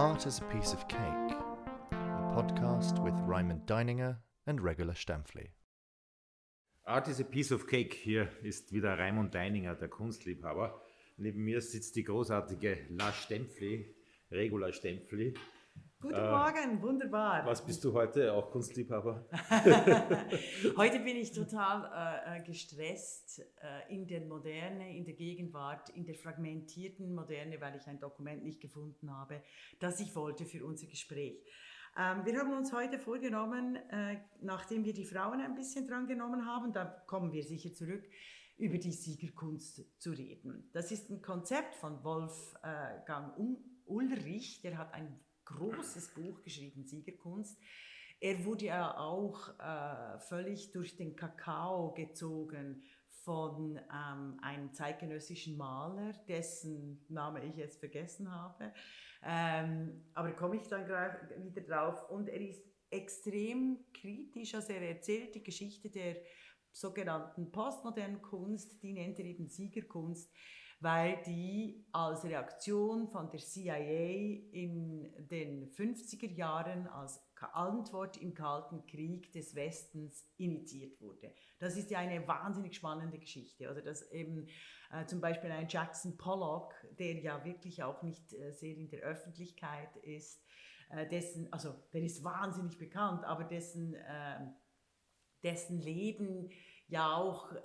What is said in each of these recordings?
Art is a Piece of Cake, a podcast with Raymond Deininger and Regula Stempfli. Art is a Piece of Cake. Hier ist wieder Raimund Deininger, der Kunstliebhaber. Neben mir sitzt die großartige La Stempfli, Regula Stempfli. Guten äh, Morgen, wunderbar. Was bist du heute? Auch Kunstliebhaber? heute bin ich total äh, äh, gestresst äh, in der Moderne, in der Gegenwart, in der fragmentierten Moderne, weil ich ein Dokument nicht gefunden habe, das ich wollte für unser Gespräch. Ähm, wir haben uns heute vorgenommen, äh, nachdem wir die Frauen ein bisschen drangenommen haben, da kommen wir sicher zurück, über die Siegerkunst zu reden. Das ist ein Konzept von Wolfgang Ulrich, der hat ein großes Buch geschrieben, Siegerkunst. Er wurde ja auch äh, völlig durch den Kakao gezogen von ähm, einem zeitgenössischen Maler, dessen Name ich jetzt vergessen habe. Ähm, aber komme ich dann wieder drauf. Und er ist extrem kritisch, also er erzählt die Geschichte der sogenannten postmodernen Kunst, die nennt er eben Siegerkunst weil die als Reaktion von der CIA in den 50er Jahren als Antwort im Kalten Krieg des Westens initiiert wurde. Das ist ja eine wahnsinnig spannende Geschichte. Also dass eben äh, zum Beispiel ein Jackson Pollock, der ja wirklich auch nicht äh, sehr in der Öffentlichkeit ist, äh, dessen, also der ist wahnsinnig bekannt, aber dessen, ähm, dessen Leben ja auch äh,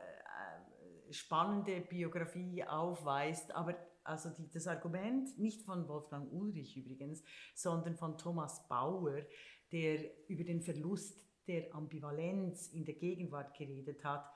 spannende Biografie aufweist, aber also die, das Argument nicht von Wolfgang Ulrich übrigens, sondern von Thomas Bauer, der über den Verlust der Ambivalenz in der Gegenwart geredet hat,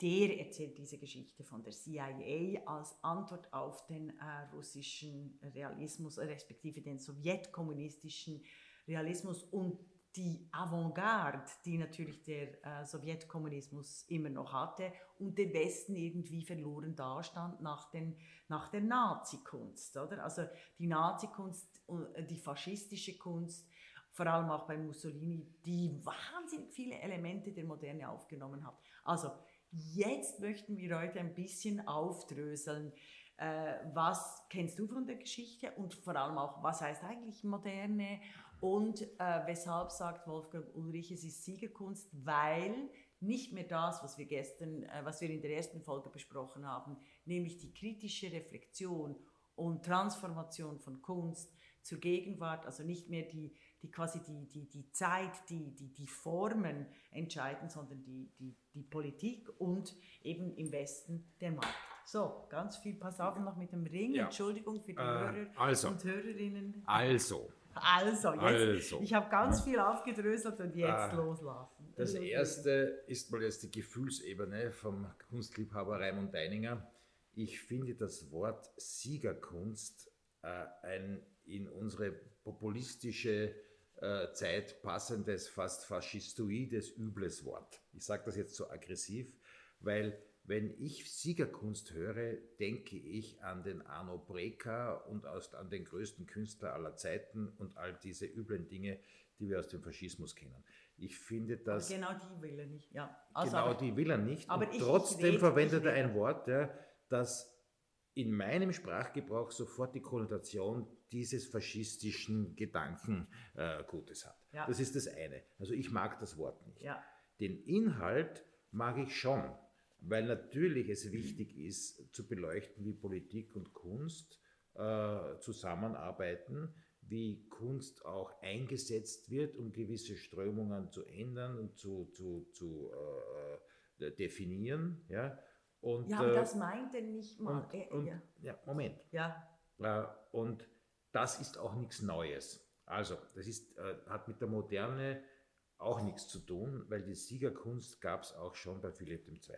der erzählt diese Geschichte von der CIA als Antwort auf den äh, russischen Realismus, respektive den sowjetkommunistischen Realismus und die Avantgarde, die natürlich der äh, Sowjetkommunismus immer noch hatte und der Westen irgendwie verloren dastand nach, den, nach der Nazikunst. Oder? Also die Nazikunst, äh, die faschistische Kunst, vor allem auch bei Mussolini, die wahnsinnig viele Elemente der Moderne aufgenommen hat. Also jetzt möchten wir heute ein bisschen aufdröseln, äh, was kennst du von der Geschichte und vor allem auch, was heißt eigentlich Moderne und äh, weshalb sagt Wolfgang Ulrich, es ist Siegerkunst, weil nicht mehr das, was wir gestern, äh, was wir in der ersten Folge besprochen haben, nämlich die kritische Reflexion und Transformation von Kunst zur Gegenwart, also nicht mehr die, die quasi die, die, die Zeit, die, die, die Formen entscheiden, sondern die, die, die Politik und eben im Westen der Markt. So, ganz viel, pass auf noch mit dem Ring, ja. Entschuldigung für die äh, Hörer also, und Hörerinnen. Also, also, jetzt, also. ich habe ganz viel aufgedröselt und jetzt ah, loslassen. Das erste ist mal jetzt die Gefühlsebene vom Kunstliebhaber Raimund Deininger. Ich finde das Wort Siegerkunst äh, ein in unsere populistische äh, Zeit passendes, fast faschistoides, übles Wort. Ich sage das jetzt so aggressiv, weil wenn ich Siegerkunst höre, denke ich an den Arno Breker und an den größten Künstler aller Zeiten und all diese üblen Dinge, die wir aus dem Faschismus kennen. Ich finde das. Genau die will er nicht, ja. Also genau aber, die will er nicht. Aber und ich, trotzdem ich verwendet er ein Wort, ja, das in meinem Sprachgebrauch sofort die Konnotation dieses faschistischen Gedankengutes äh, hat. Ja. Das ist das eine. Also ich mag das Wort nicht. Ja. Den Inhalt mag ich schon weil natürlich es wichtig ist zu beleuchten, wie Politik und Kunst äh, zusammenarbeiten, wie Kunst auch eingesetzt wird, um gewisse Strömungen zu ändern und zu, zu, zu äh, definieren. Ja? Und, ja, aber äh, das meint er nicht mal. Und, und, ja. ja. Moment. Ja. Äh, und das ist auch nichts Neues. Also, das ist, äh, hat mit der Moderne auch nichts zu tun, weil die Siegerkunst gab es auch schon bei Philipp II.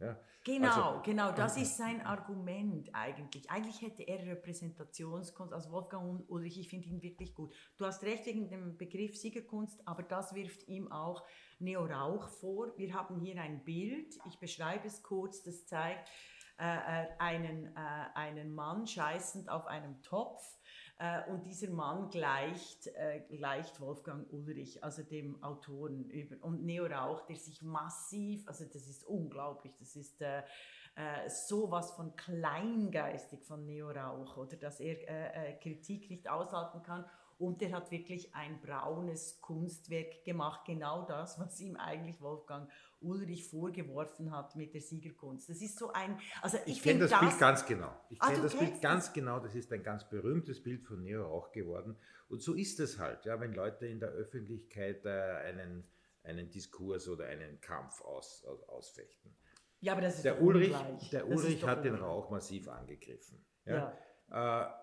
Ja? Genau, also, genau, das ist sein Argument eigentlich. Eigentlich hätte er Repräsentationskunst, also Wolfgang Ulrich, ich finde ihn wirklich gut. Du hast recht wegen dem Begriff Siegerkunst, aber das wirft ihm auch Neo Rauch vor. Wir haben hier ein Bild, ich beschreibe es kurz, das zeigt äh, äh einen, äh, einen Mann scheißend auf einem Topf äh, und dieser Mann gleicht, äh, gleicht Wolfgang Ulrich, also dem Autoren über, und Neo Rauch, der sich massiv, also das ist unglaublich, das ist, äh, äh, sowas von kleingeistig von Neo Rauch oder dass er äh, äh, Kritik nicht aushalten kann. Und er hat wirklich ein braunes Kunstwerk gemacht, genau das, was ihm eigentlich Wolfgang Ulrich vorgeworfen hat mit der Siegerkunst. Das ist so ein, also ich, Ich kenne finde das, Bild ganz genau. Ich Ah, kenne das Bild ganz das? genau. Das ist ein ganz berühmtes Bild von Neo Rauch geworden. Und so ist es halt, ja, wenn Leute in der Öffentlichkeit äh, einen, einen Diskurs oder einen Kampf aus, aus, ausfechten. Ja, aber das ist Der Ulrich, der Das Ulrich hat den. Rauch massiv angegriffen. Ja. Ja. Äh,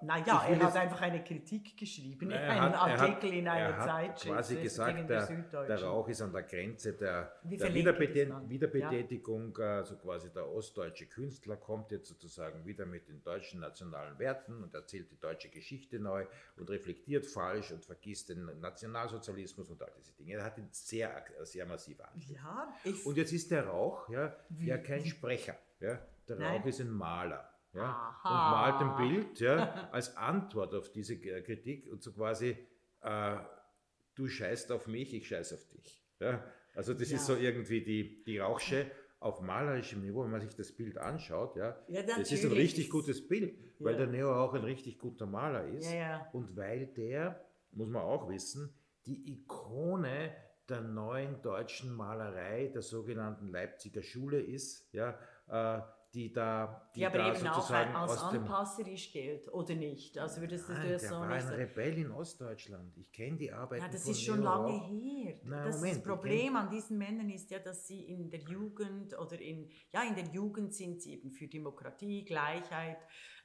Naja, er hat einfach eine Kritik geschrieben, Er einen hat- Artikel hat, in einer er Zeitschrift. quasi gesagt, der, der Rauch ist an der Grenze der, der Wiederbetät das dann. Wiederbetätigung, also quasi der ostdeutsche Künstler kommt jetzt sozusagen wieder mit den deutschen nationalen Werten und erzählt die deutsche Geschichte neu und reflektiert falsch und vergisst den Nationalsozialismus und all diese Dinge. Er hat ihn sehr, sehr massiv angegriffen. Ja, Und jetzt ist der Rauch ja, Wie- ja kein Sprecher. Ja. Der Nein. Rauch ist ein Maler. Ja, Aha. und malt ein Bild ja, als Antwort auf diese Kritik und so quasi, äh, du scheißt auf mich, ich scheiß auf dich. Ja. Also das Ja. ist so irgendwie die, die Rauchsche auf malerischem Niveau, wenn man sich das Bild anschaut. Ja, Ja, das ist ein richtig gutes Bild, weil der Neo auch ein richtig guter Maler ist. Und weil der, muss man auch wissen, die Ikone der neuen deutschen Malerei, der sogenannten Leipziger Schule ist, ja, äh, die da, die die aber da eben auch sozusagen als anpasserisch gilt, oder nicht? Also würdest du Nein, das der so war nicht ein? Rebell in Ostdeutschland. Ich kenne die Arbeiten Ja, das ist schon lange Rauch. her. Na, das, Moment, das Problem an diesen Männern ist ja, dass sie in der Jugend oder in, ja, in der Jugend sind sie eben für Demokratie, Gleichheit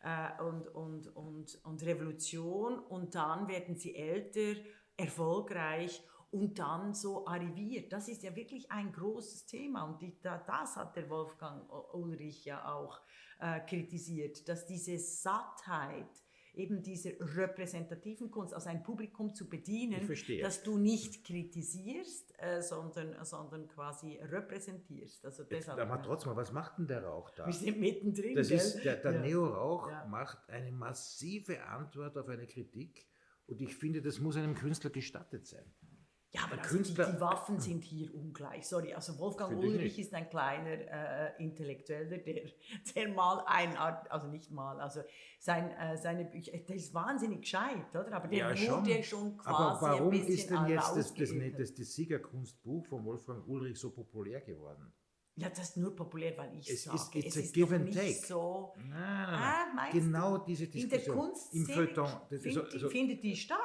äh, und, und, und, und Revolution und dann werden sie älter, erfolgreich und dann so arriviert. Das ist ja wirklich ein großes Thema und die, da, das hat der Wolfgang Ulrich ja auch äh, kritisiert, dass diese Sattheit eben dieser repräsentativen Kunst, also ein Publikum zu bedienen, dass du nicht kritisierst, äh, sondern, sondern quasi repräsentierst. Also Jetzt, deshalb, aber trotzdem, was macht denn der Rauch da? wir sind mittendrin. Das gell? ist, der, der Ja. Neo Rauch Ja. macht eine massive Antwort auf eine Kritik und ich finde, das muss einem Künstler gestattet sein. Ja, aber Künstler- die, die Waffen sind hier ungleich. Sorry, also Wolfgang Ulrich ist ein kleiner äh, Intellektueller, der, der mal ein Art, also nicht mal, also sein, äh, seine Bücher, der ist wahnsinnig gescheit, oder? Aber der wurde schon quasi Aber warum ist denn jetzt das, das, das, das Siegerkunstbuch von Wolfgang Ulrich so populär geworden? Ja, das ist nur populär, weil ich Es sage, ist- it's es a ist give and nicht take. so... Ah, Ah, meinst genau du? diese In der Diskussion. Im Kunstszene Feuilleton. das find, findet die statt.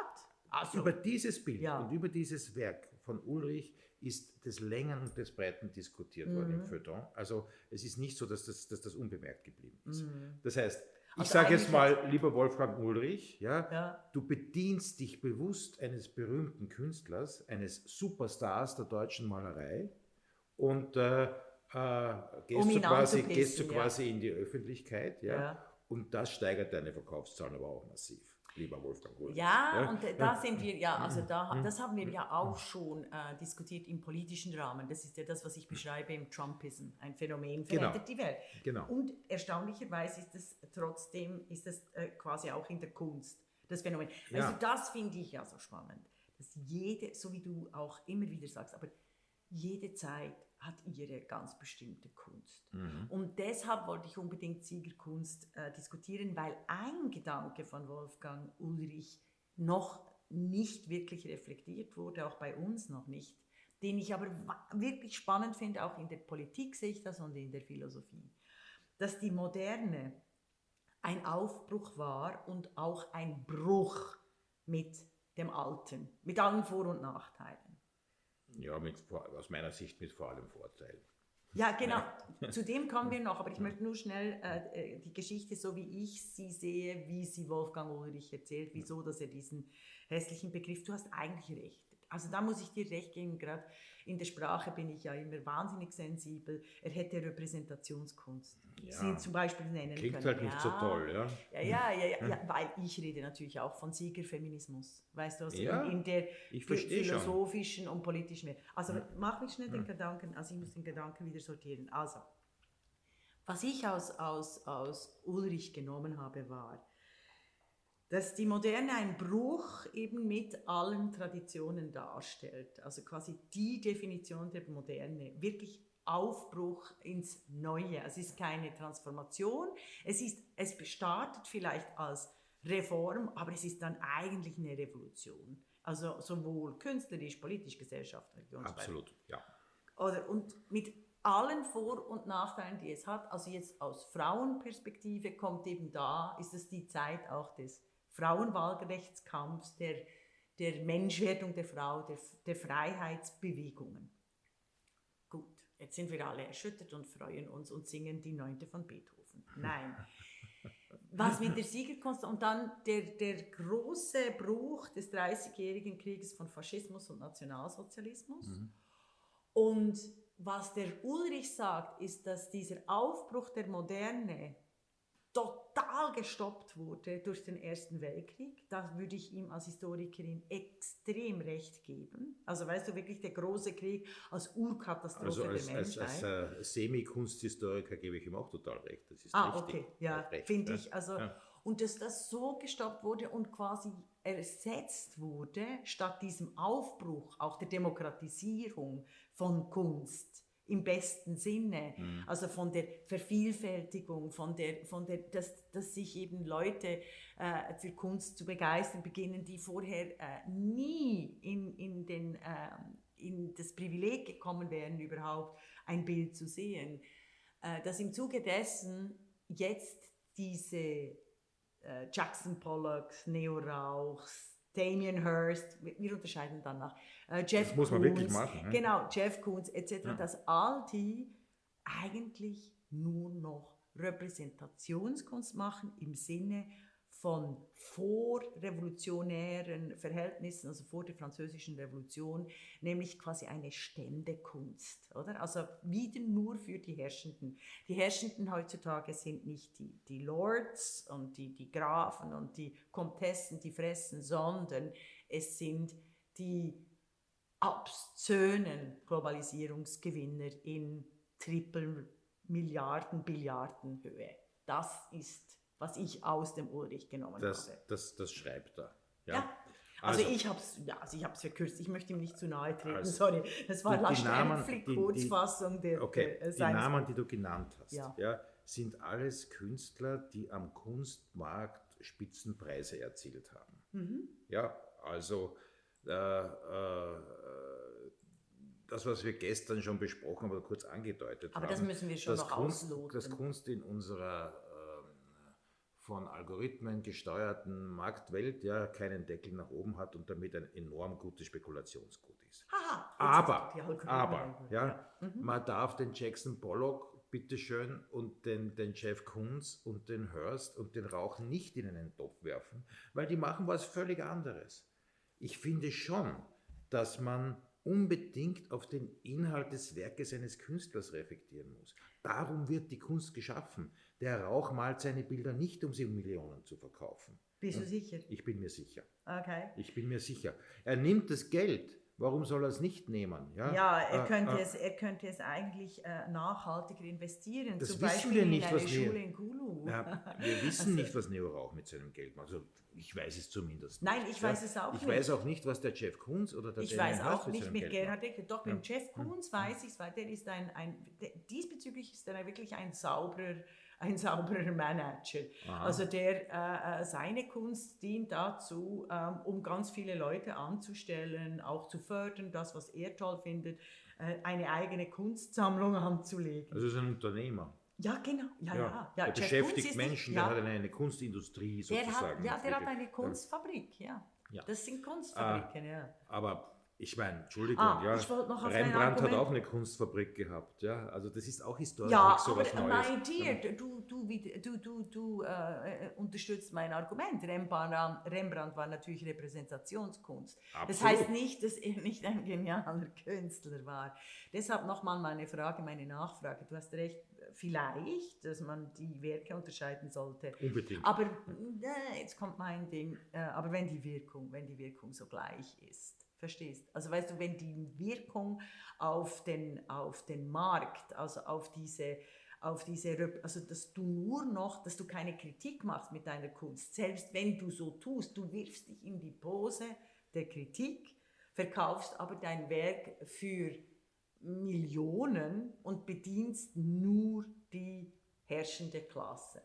Also, über dieses Bild Ja. und über dieses Werk von Ulrich ist des Längern und des Breiten diskutiert worden Mhm. im Feuilleton. Also es ist nicht so, dass das, dass das unbemerkt geblieben ist. Das heißt, ich Mhm. Also sage jetzt mal, lieber Wolfgang Ulrich, ja, Ja. du bedienst dich bewusst eines berühmten Künstlers, eines Superstars der deutschen Malerei und äh, äh, gehst, Um du quasi, gehst du ja. quasi in die Öffentlichkeit. Ja, Ja. Und das steigert deine Verkaufszahlen aber auch massiv, lieber Wolfgang Ulrich. Ja, und äh, da sind wir ja, also da, das haben wir ja auch schon äh, diskutiert im politischen Rahmen. Das ist ja das, was ich beschreibe im Trumpism. Ein Phänomen Genau. verändert die Welt. Genau. Und erstaunlicherweise ist es trotzdem, ist es äh, quasi auch in der Kunst, das Phänomen. Ja. Also das finde ich ja so spannend, dass jede, so wie du auch immer wieder sagst, aber jede Zeit hat ihre ganz bestimmte Kunst. Mhm. Und deshalb wollte ich unbedingt Siegerkunst äh, diskutieren, weil ein Gedanke von Wolfgang Ulrich noch nicht wirklich reflektiert wurde, auch bei uns noch nicht, den ich aber wirklich spannend finde, auch in der Politik sehe ich das und in der Philosophie, dass die Moderne ein Aufbruch war und auch ein Bruch mit dem Alten, mit allen Vor- und Nachteilen. Ja, mit, aus meiner Sicht mit vor allem Vorteilen. Ja, genau. Zu dem kommen wir noch, aber ich möchte nur schnell äh, äh, die Geschichte, so wie ich sie sehe, wie sie Wolfgang Ulrich erzählt, wieso, dass er diesen hässlichen Begriff, du hast eigentlich recht. Also da muss ich dir recht geben, gerade in der Sprache bin ich ja immer wahnsinnig sensibel. Er hätte Repräsentationskunst. Ja. Sie zum Beispiel nennen Klingt können. halt nicht ja. so toll, ja? Ja, ja, ja, ja, ja, weil ich rede natürlich auch von Siegerfeminismus. Weißt du, also Ja, in, in der verstehe schon. philosophischen und politischen Welt. Also mach mich schnell den Gedanken, also ich muss den Gedanken wieder sortieren. Also, was ich aus, aus, aus Ulrich genommen habe, war, dass die Moderne ein Bruch eben mit allen Traditionen darstellt. Also quasi die Definition der Moderne, wirklich Aufbruch ins Neue. Es ist keine Transformation. Es, ist, es startet vielleicht als Reform, aber es ist dann eigentlich eine Revolution. Also sowohl künstlerisch, politisch, gesellschaftlich und Absolut, ja. Oder, und mit allen Vor- und Nachteilen, die es hat, also jetzt aus Frauenperspektive kommt eben da, ist es die Zeit auch des Frauenwahlrechtskampfs, der, der Menschwerdung der Frau, der, der Freiheitsbewegungen. Gut, jetzt sind wir alle erschüttert und freuen uns und singen die Neunte von Beethoven. Nein. Was mit der Siegerkunst und dann der, der große Bruch des Dreißigjährigen Krieges von Faschismus und Nationalsozialismus. Mhm. Und was der Ulrich sagt, ist, dass dieser Aufbruch der Moderne total gestoppt wurde durch den Ersten Weltkrieg. Da würde ich ihm als Historikerin extrem recht geben. Also weißt du wirklich, der große Krieg als Urkatastrophe Also als, der als, Menschheit. als äh, Semi-Kunsthistoriker gebe ich ihm auch total recht. Das ist Ah, richtig. okay, ja, finde ja. ich. Also, Ja. Und dass das so gestoppt wurde und quasi ersetzt wurde, statt diesem Aufbruch, auch der Demokratisierung von Kunst im besten Sinne, Mhm. also von der Vervielfältigung, von der, von der, dass, dass sich eben Leute äh, für Kunst zu begeistern beginnen, die vorher äh, nie in, in, den, ähm, in das Privileg gekommen wären, überhaupt ein Bild zu sehen. Äh, dass im Zuge dessen jetzt diese äh, Jackson Pollocks, Neo Rauchs, Damien Hirst, wir unterscheiden dann nach äh, Jeff Das muss man Koons, wirklich machen, ne? Genau, Jeff Koons etc., Ja. dass all die eigentlich nur noch Repräsentationskunst machen im Sinne von vorrevolutionären Verhältnissen, also vor der französischen Revolution, nämlich quasi eine Ständekunst, oder? Also wieder nur für die Herrschenden. Die Herrschenden heutzutage sind nicht die, die Lords und die, die Grafen und die Komtessen, die fressen, sondern es sind die obszönen Globalisierungsgewinner in Triple Milliarden, Billiarden Höhe. Das ist, was ich aus dem Ulrich genommen Das, habe. das, das schreibt er. Ja. Ja. Also, Also- ich habe es ja, also ich hab's verkürzt, ich möchte ihm nicht zu nahe treten, Also, sorry. Das war die- die Kurzfassung der, Okay, äh, die Namen, die du genannt hast, Ja. ja. sind alles Künstler, die am Kunstmarkt Spitzenpreise erzielt haben. Mhm. Ja, also äh, äh, das, was wir gestern schon besprochen haben oder kurz angedeutet Aber haben. das müssen wir schon noch Kunst, ausloten. Dass Kunst in unserer von Algorithmen gesteuerten Marktwelt ja keinen Deckel nach oben hat und damit ein enorm gutes Spekulationsgut ist. Jetzt Aber, aber, eingeholt. ja, Mhm. man darf den Jackson Pollock bitteschön und den, den Jeff Koons und den Hurst und den Rauch nicht in einen Topf werfen, weil die machen was völlig anderes. Ich finde schon, dass man unbedingt auf den Inhalt des Werkes eines Künstlers reflektieren muss. Darum wird die Kunst geschaffen. Der Rauch malt seine Bilder nicht, um sie um Millionen zu verkaufen. Bist du sicher? Ich bin mir sicher. Okay. Ich bin mir sicher. Er nimmt das Geld. Warum soll er es nicht nehmen? Ja, Ja, er, Äh, könnte äh, es, er könnte es eigentlich äh, nachhaltiger investieren. Das zum wissen Beispiel wir in nicht, eine was wir- Schule in Kulu. Ja, wir wissen nicht, was Neo Rauch mit seinem Geld macht. Also ich weiß es zumindest. Nein, ich weiß es auch ich nicht. weiß auch nicht, was der Jeff Koons oder der Ich Damien weiß auch nicht seinem mit Geld Gerhard. Ecker. Doch, Ja. mit Jeff Koons weiß ich es, weil der ist ein, ein der, diesbezüglich ist er wirklich ein sauberer, ein sauberer Manager. Aha. Also der, äh, äh, seine Kunst dient dazu, ähm, um ganz viele Leute anzustellen, auch zu fördern, das, was er toll findet, äh, eine eigene Kunstsammlung anzulegen. Also ist ein Unternehmer. ja, genau. Ja, ja. ja. der Jeff Koons beschäftigt Menschen, nicht, ja, der hat eine, Kunstindustrie der sozusagen. hat, ja, der hat eine Kunstfabrik, ja. Ja. Das sind Kunstfabriken, ja. Aber ich meine, Entschuldigung, Ah, ja, Rembrandt hat auch eine Kunstfabrik gehabt. Ja, also das ist auch historisch Ja, so was Neues. mein Dear, du, du, du, du, du äh, äh, unterstützt mein Argument. Rembrandt, Rembrandt war natürlich Repräsentationskunst. Das Absolut. heißt nicht, dass er nicht ein genialer Künstler war. Deshalb nochmal meine Frage, meine Nachfrage. Du hast recht, vielleicht, dass man die Werke unterscheiden sollte. Unbedingt. Aber äh, jetzt kommt mein Ding. Äh, aber wenn die Wirkung, wenn die Wirkung so gleich ist, verstehst? Also weißt du, wenn die Wirkung auf den auf den Markt, also auf diese auf diese, also dass du nur noch, dass du keine Kritik machst mit deiner Kunst, selbst wenn du so tust, du wirfst dich in die Pose der Kritik, verkaufst aber dein Werk für Millionen und bedienst nur die herrschende Klasse.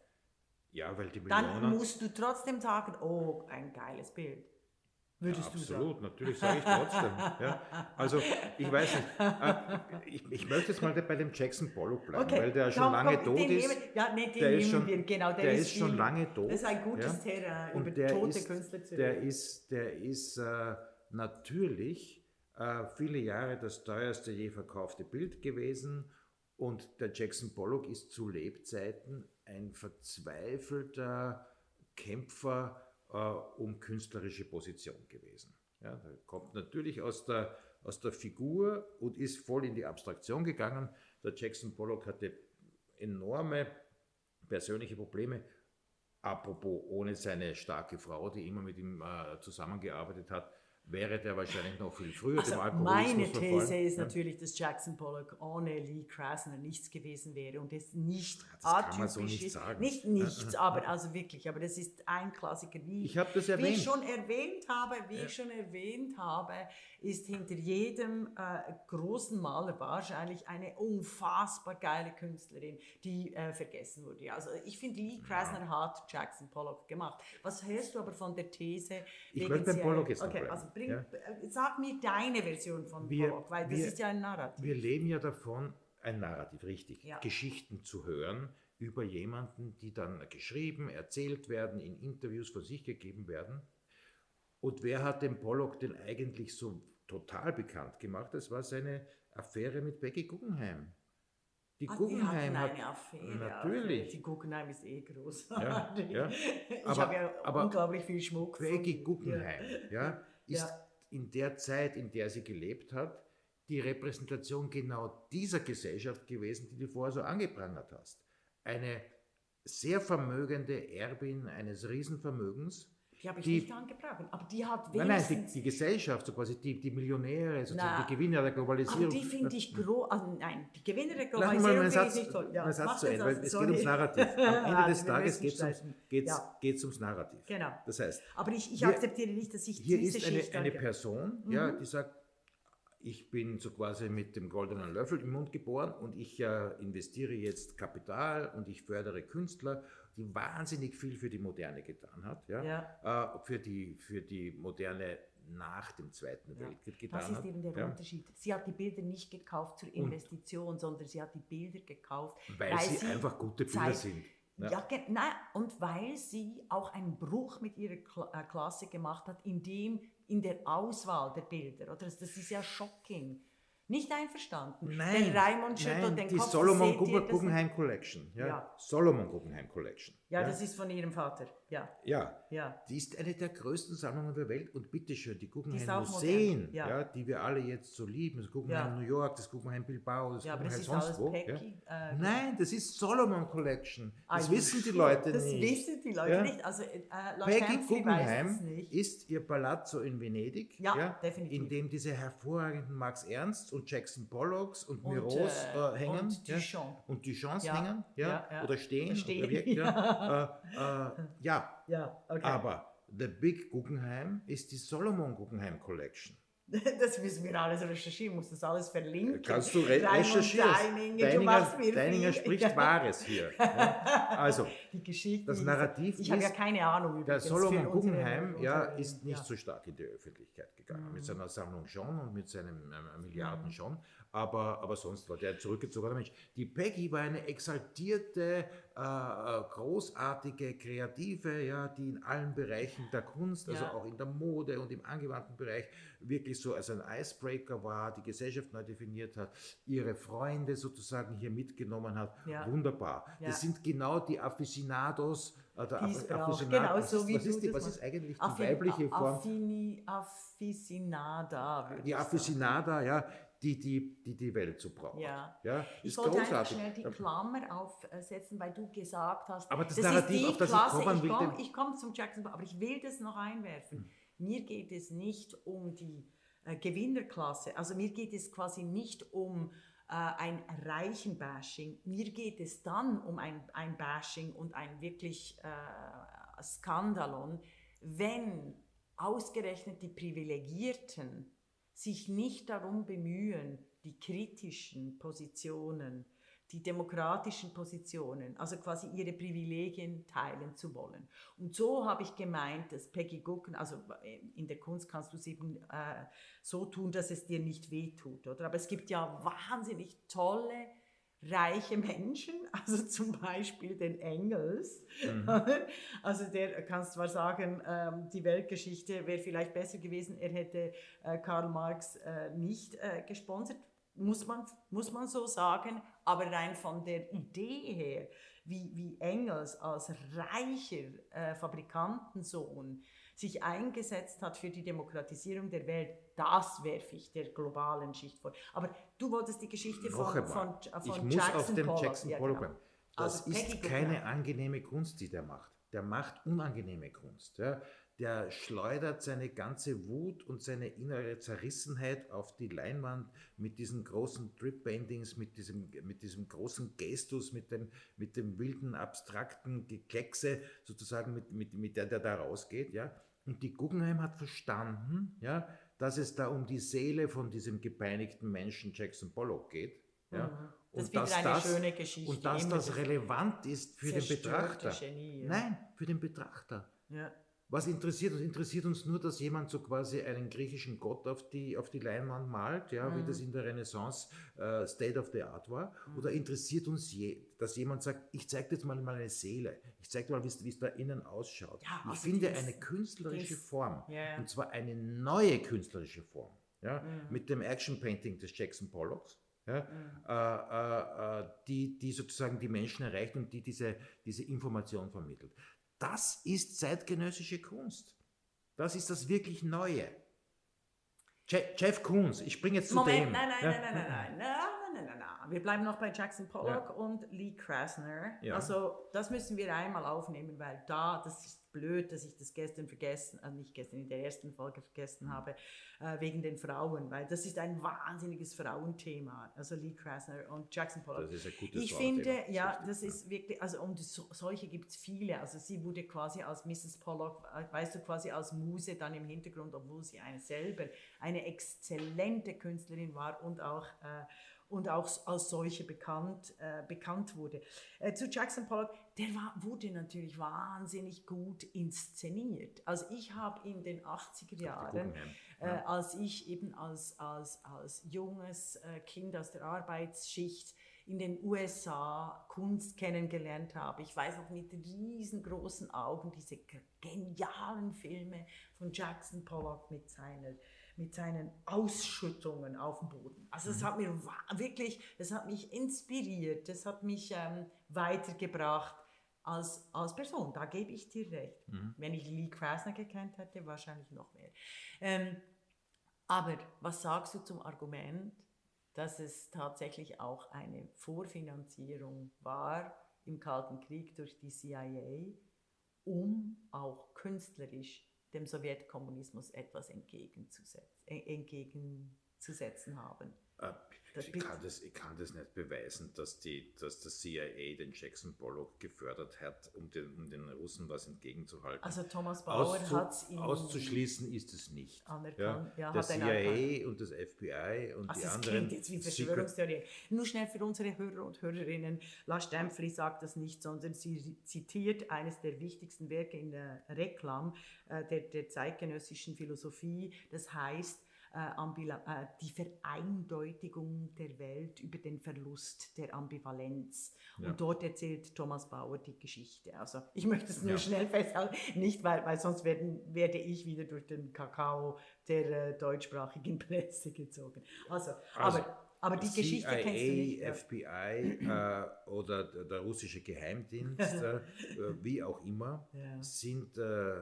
Ja, weil die Millionen... Dann musst du trotzdem sagen, oh, ein geiles Bild. Würdest ja, du absolut, sagen? natürlich sage ich trotzdem. ja. Also ich weiß nicht, äh, ich, ich möchte jetzt mal bei dem Jackson Pollock bleiben, Okay, weil der schon komm, lange komm, tot ist. Nehmen, ja, nee, den der ist nehmen schon- wir, genau. Der, der ist schon viel- lange tot, Das ist ein gutes ja. Terrain, Und über tote ist, Künstler zu der reden. ist, der ist äh, natürlich äh, viele Jahre das teuerste je verkaufte Bild gewesen und der Jackson Pollock ist zu Lebzeiten ein verzweifelter Kämpfer um künstlerische Position gewesen. Ja, der kommt natürlich aus der, aus der Figur und ist voll in die Abstraktion gegangen. Der Jackson Pollock hatte enorme persönliche Probleme, Apropos, ohne seine starke Frau, die immer mit ihm äh, zusammengearbeitet hat, wäre der wahrscheinlich noch viel früher Also dem Alkoholismus meine verfallen. These ist Ja. natürlich, dass Jackson Pollock ohne Lee Krasner nichts gewesen wäre und es nicht Das kann man atypisch so nicht ist. sagen. Nicht nichts, aber also wirklich, aber das ist ein Klassiker. Wie Ich habe das Wie erwähnt. ich schon erwähnt habe, wie Ja. ich schon erwähnt habe, ist hinter jedem äh, großen Maler wahrscheinlich eine unfassbar geile Künstlerin, die äh, vergessen wurde. Also ich finde, Lee Krasner hat Jackson Pollock gemacht. Was hörst du aber von der These? Ich möchte sie- Pollock jetzt noch Okay, bleiben, also bring, ja. äh, sag mir deine Version von Wir- Pollock, weil das wir- ist ja ein Narrativ. Wir leben ja davon, ein Narrativ, richtig, Ja. Geschichten zu hören über jemanden, die dann geschrieben, erzählt werden, in Interviews von sich gegeben werden. Und wer hat den Pollock denn eigentlich so total bekannt gemacht? Das war seine Affäre mit Becky Guggenheim. Die die Guggenheim hatten hat eine Affäre. natürlich. Die Guggenheim ist eh groß. Ja, ja. Ich habe ja aber unglaublich viel Schmuck. Peggy Guggenheim ja, ist Ja. in der Zeit, in der sie gelebt hat, die Repräsentation genau dieser Gesellschaft gewesen, die du vorher so angeprangert hast. Eine sehr vermögende Erbin eines Riesenvermögens. Die habe ich Die- nicht angebracht, aber die hat Nein, nein, die, wenigstens... die Gesellschaft, so quasi die, die Millionäre, sozusagen Na, die Gewinner der aber Globalisierung. die finde ich groß. Also nein, die Gewinner der Globalisierung finde ich Satz, nicht toll. Ja, meinen Satz zu Ende, weil also, es sorry. geht ums Narrativ. Am Ende Also, des Tages geht es ums, geht's, Ja. geht's ums Narrativ. Genau. Das heißt, Aber ich, ich Hier- akzeptiere nicht, dass ich Hier diese ist eine, eine Person, Mhm. ja, die sagt, ich bin so quasi mit dem goldenen Löffel im Mund geboren und ich äh, investiere jetzt Kapital und ich fördere Künstler, die wahnsinnig viel für die Moderne getan hat, ja, Ja. Äh, für, die, für die Moderne nach dem Zweiten Ja. Weltkrieg getan Das ist hat. eben der ja, Unterschied. Sie hat die Bilder nicht gekauft zur Investition, sondern sie hat die Bilder gekauft, weil, sie, einfach gute Bilder Zeit- sind. Ja, Ja. nein, und weil sie auch einen Bruch mit ihrer äh, Klasse gemacht hat, in dem in der Auswahl der Bilder, oder? Das, ist ja shocking. Nicht einverstanden. Nein, der Raimund schüttelt nein den die Kopf. Solomon Guggenheim Collection. Ja. Ja. Solomon Guggenheim Collection. Ja, das ist von ihrem Vater. Ja, ja. ja. Die ist eine der größten Sammlungen der Welt und bitteschön, die ist Guggenheim auch Museen, modern, ja. ja. die wir alle jetzt so lieben, das Guggenheim Ja. New York, das Guggenheim Bilbao, das Ja, aber Guggenheim das ist sonst alles wo. Peggy. Ja. äh, Nein, das ist Solomon Collection. Das Ah, wissen die. Leute das nicht. wissen die Leute nicht. Also, äh, Peggy Guggenheim das ist ihr Palazzo in Venedig, Ja, definitiv. in dem diese hervorragenden Max Ernst und Jackson Pollocks und, Und, Miros äh, äh, hängen. und. Duchamp. Und Duchamps hängen, ja, ja, ja. oder stehen. Stehen, Oder wie, ja. Äh, äh, ja, okay. aber The Big Guggenheim ist die Solomon Guggenheim Collection. Das müssen wir alles recherchieren, muss das alles verlinken. Kannst du re recherchieren? Deininger, du Deininger spricht Wahres hier. Also, Die Geschichte. Das ist- Narrativ Ich habe ja ist, keine Ahnung der übrigens. Solomon unsere- Guggenheim ja, ist nicht ja. so stark in die Öffentlichkeit gegangen. Mhm. Mit seiner Sammlung schon und mit seinen ähm, Milliarden Mhm. schon. Aber, aber sonst war der zurückgezogener Mensch. Die Peggy war eine exaltierte, äh, äh, großartige Kreative, ja, die in allen Bereichen der Kunst, also Ja. auch in der Mode und im angewandten Bereich, wirklich so als ein Icebreaker war, die Gesellschaft neu definiert hat, ihre Freunde sozusagen hier mitgenommen hat. Ja. Wunderbar. Ja. Das sind genau die Aficionados. Äh, der Die es Affi- braucht. Aficionado. Genau was so ist, wie was ist, die, was ist eigentlich die Affi- weibliche Form? Affini, Afficinada. Die. Aficionada, ja, die die, die die Welt so braucht. Ja. ja Ich ist wollte einfach großartig. schnell die Klammer aufsetzen, weil du gesagt hast, Aber das ist Narrativ, die auf das ich Klasse, kommen will, ich komme dem- komm zum Jackson, aber ich will das noch einwerfen. Hm. Mir geht es nicht um die äh, Gewinnerklasse, also mir geht es quasi nicht um äh, ein Reichenbashing, mir geht es dann um ein, ein Bashing und ein wirklich äh, Skandalon, wenn ausgerechnet die Privilegierten sich nicht darum bemühen, die kritischen Positionen, die demokratischen Positionen, also quasi ihre Privilegien teilen zu wollen. Und so habe ich gemeint, dass Peggy Gucken, also in der Kunst kannst du es eben äh, so tun, dass es dir nicht wehtut, oder? Aber es gibt ja wahnsinnig tolle, reiche Menschen, also zum Beispiel den Engels. Mhm. Also der kann zwar sagen, ähm, die Weltgeschichte wäre vielleicht besser gewesen, er hätte äh, Karl Marx äh, nicht äh, gesponsert, muss man, muss man so sagen, aber rein von der Idee her, wie, wie Engels als reicher Fabrikantensohn sich eingesetzt hat für die Demokratisierung der Welt, das werfe ich der globalen Schicht vor. Aber du wolltest die Geschichte von, von, von, von ich muss Jackson auf den Pollock. Jackson Pollock ja, genau. Das also ist keine angenehme Kunst, die der macht. Der macht unangenehme Kunst. Ja der schleudert seine ganze Wut und seine innere Zerrissenheit auf die Leinwand mit diesen großen Drip-Paintings, mit diesem, mit diesem großen Gestus, mit dem, mit dem wilden, abstrakten Gekleckse, sozusagen, mit, mit, mit der der da rausgeht. Ja? Und die Guggenheim hat verstanden, ja, dass es da um die Seele von diesem gepeinigten Menschen Jackson Pollock geht. Ja? Mhm. Das und dass das. Und dass das relevant ist für den Betrachter. Genie, ja. Nein, für den Betrachter. Ja. Was interessiert uns? Interessiert uns nur, dass jemand so quasi einen griechischen Gott auf die, auf die Leinwand malt, ja, mhm. wie das in der Renaissance äh, State of the Art war? Mhm. Oder interessiert uns, je, dass jemand sagt, ich zeige dir jetzt mal meine Seele, ich zeige dir mal, wie es da innen ausschaut. Ja, also ich finde dieses, eine künstlerische dieses, Form, yeah. und zwar eine neue künstlerische Form, ja, mhm. mit dem Action Painting des Jackson Pollocks. Ja, mhm. äh, äh, äh, die, die sozusagen die Menschen erreicht und die diese, diese Information vermittelt. Das ist zeitgenössische Kunst. Das ist das wirklich Neue. Jeff Koons, ich springe jetzt zu Moment, dem. Nein, nein, ja? nein, nein, nein, nein, nein, nein, nein, nein. Wir bleiben noch bei Jackson Pollock ja. und Lee Krasner. Ja. Also das müssen wir einmal aufnehmen, weil da, das ist blöd, dass ich das gestern vergessen, also nicht gestern, in der ersten Folge vergessen mhm. habe, äh, wegen den Frauen, weil das ist ein wahnsinniges Frauenthema. Also Lee Krasner und Jackson Pollock. Das ist ein gutes Ich finde, ja, das ist wirklich, also und so, solche gibt es viele. Also sie wurde quasi als Mrs. Pollock, äh, weißt du, quasi als Muse dann im Hintergrund, obwohl sie eine selber eine exzellente Künstlerin war und auch äh, und auch als solche bekannt, äh, bekannt wurde. Äh, zu Jackson Pollock, der war, wurde natürlich wahnsinnig gut inszeniert. Also ich habe in den 80er Jahren, äh, als ich eben als, als, als junges äh, Kind aus der Arbeitsschicht in den USA Kunst kennengelernt habe. Ich weiß noch mit riesengroßen Augen diese genialen Filme von Jackson Pollock mit seiner mit seinen Ausschüttungen auf dem Boden. Also das mhm. hat mir wirklich, das hat mich inspiriert, das hat mich ähm, weitergebracht als, als Person. Da gebe ich dir recht. Mhm. Wenn ich Lee Krasner gekannt hätte, wahrscheinlich noch mehr. Ähm, aber was sagst du zum Argument, dass es tatsächlich auch eine Vorfinanzierung war im Kalten Krieg durch die CIA, um auch künstlerisch dem Sowjetkommunismus etwas entgegenzusetzen, äh, entgegenzusetzen haben. Ich kann, das, ich kann das nicht beweisen, dass, die, dass das CIA den Jackson Pollock gefördert hat, um den, um den Russen was entgegenzuhalten. Also Thomas Bauer hat es Auszuschließen ist es nicht. Anerkannt. Ja, ja, der CIA und das FBI und also die anderen. Das klingt jetzt wie Verschwörungstheorie. Nur schnell für unsere Hörer und Hörerinnen. Lars Stempfli sagt das nicht, sondern sie zitiert eines der wichtigsten Werke in der Reklam äh, der, der zeitgenössischen Philosophie. Das heißt, die Vereindeutigung der Welt über den Verlust der Ambivalenz. Ja. Und dort erzählt Thomas Bauer die Geschichte. Also ich möchte es nur ja. schnell festhalten, nicht weil, weil sonst werden, werde ich wieder durch den Kakao der äh, deutschsprachigen Presse gezogen. Also, also aber aber die CIA, Geschichte kennst du nicht. Ja. FBI äh, oder der russische Geheimdienst, äh, wie auch immer, ja. sind äh,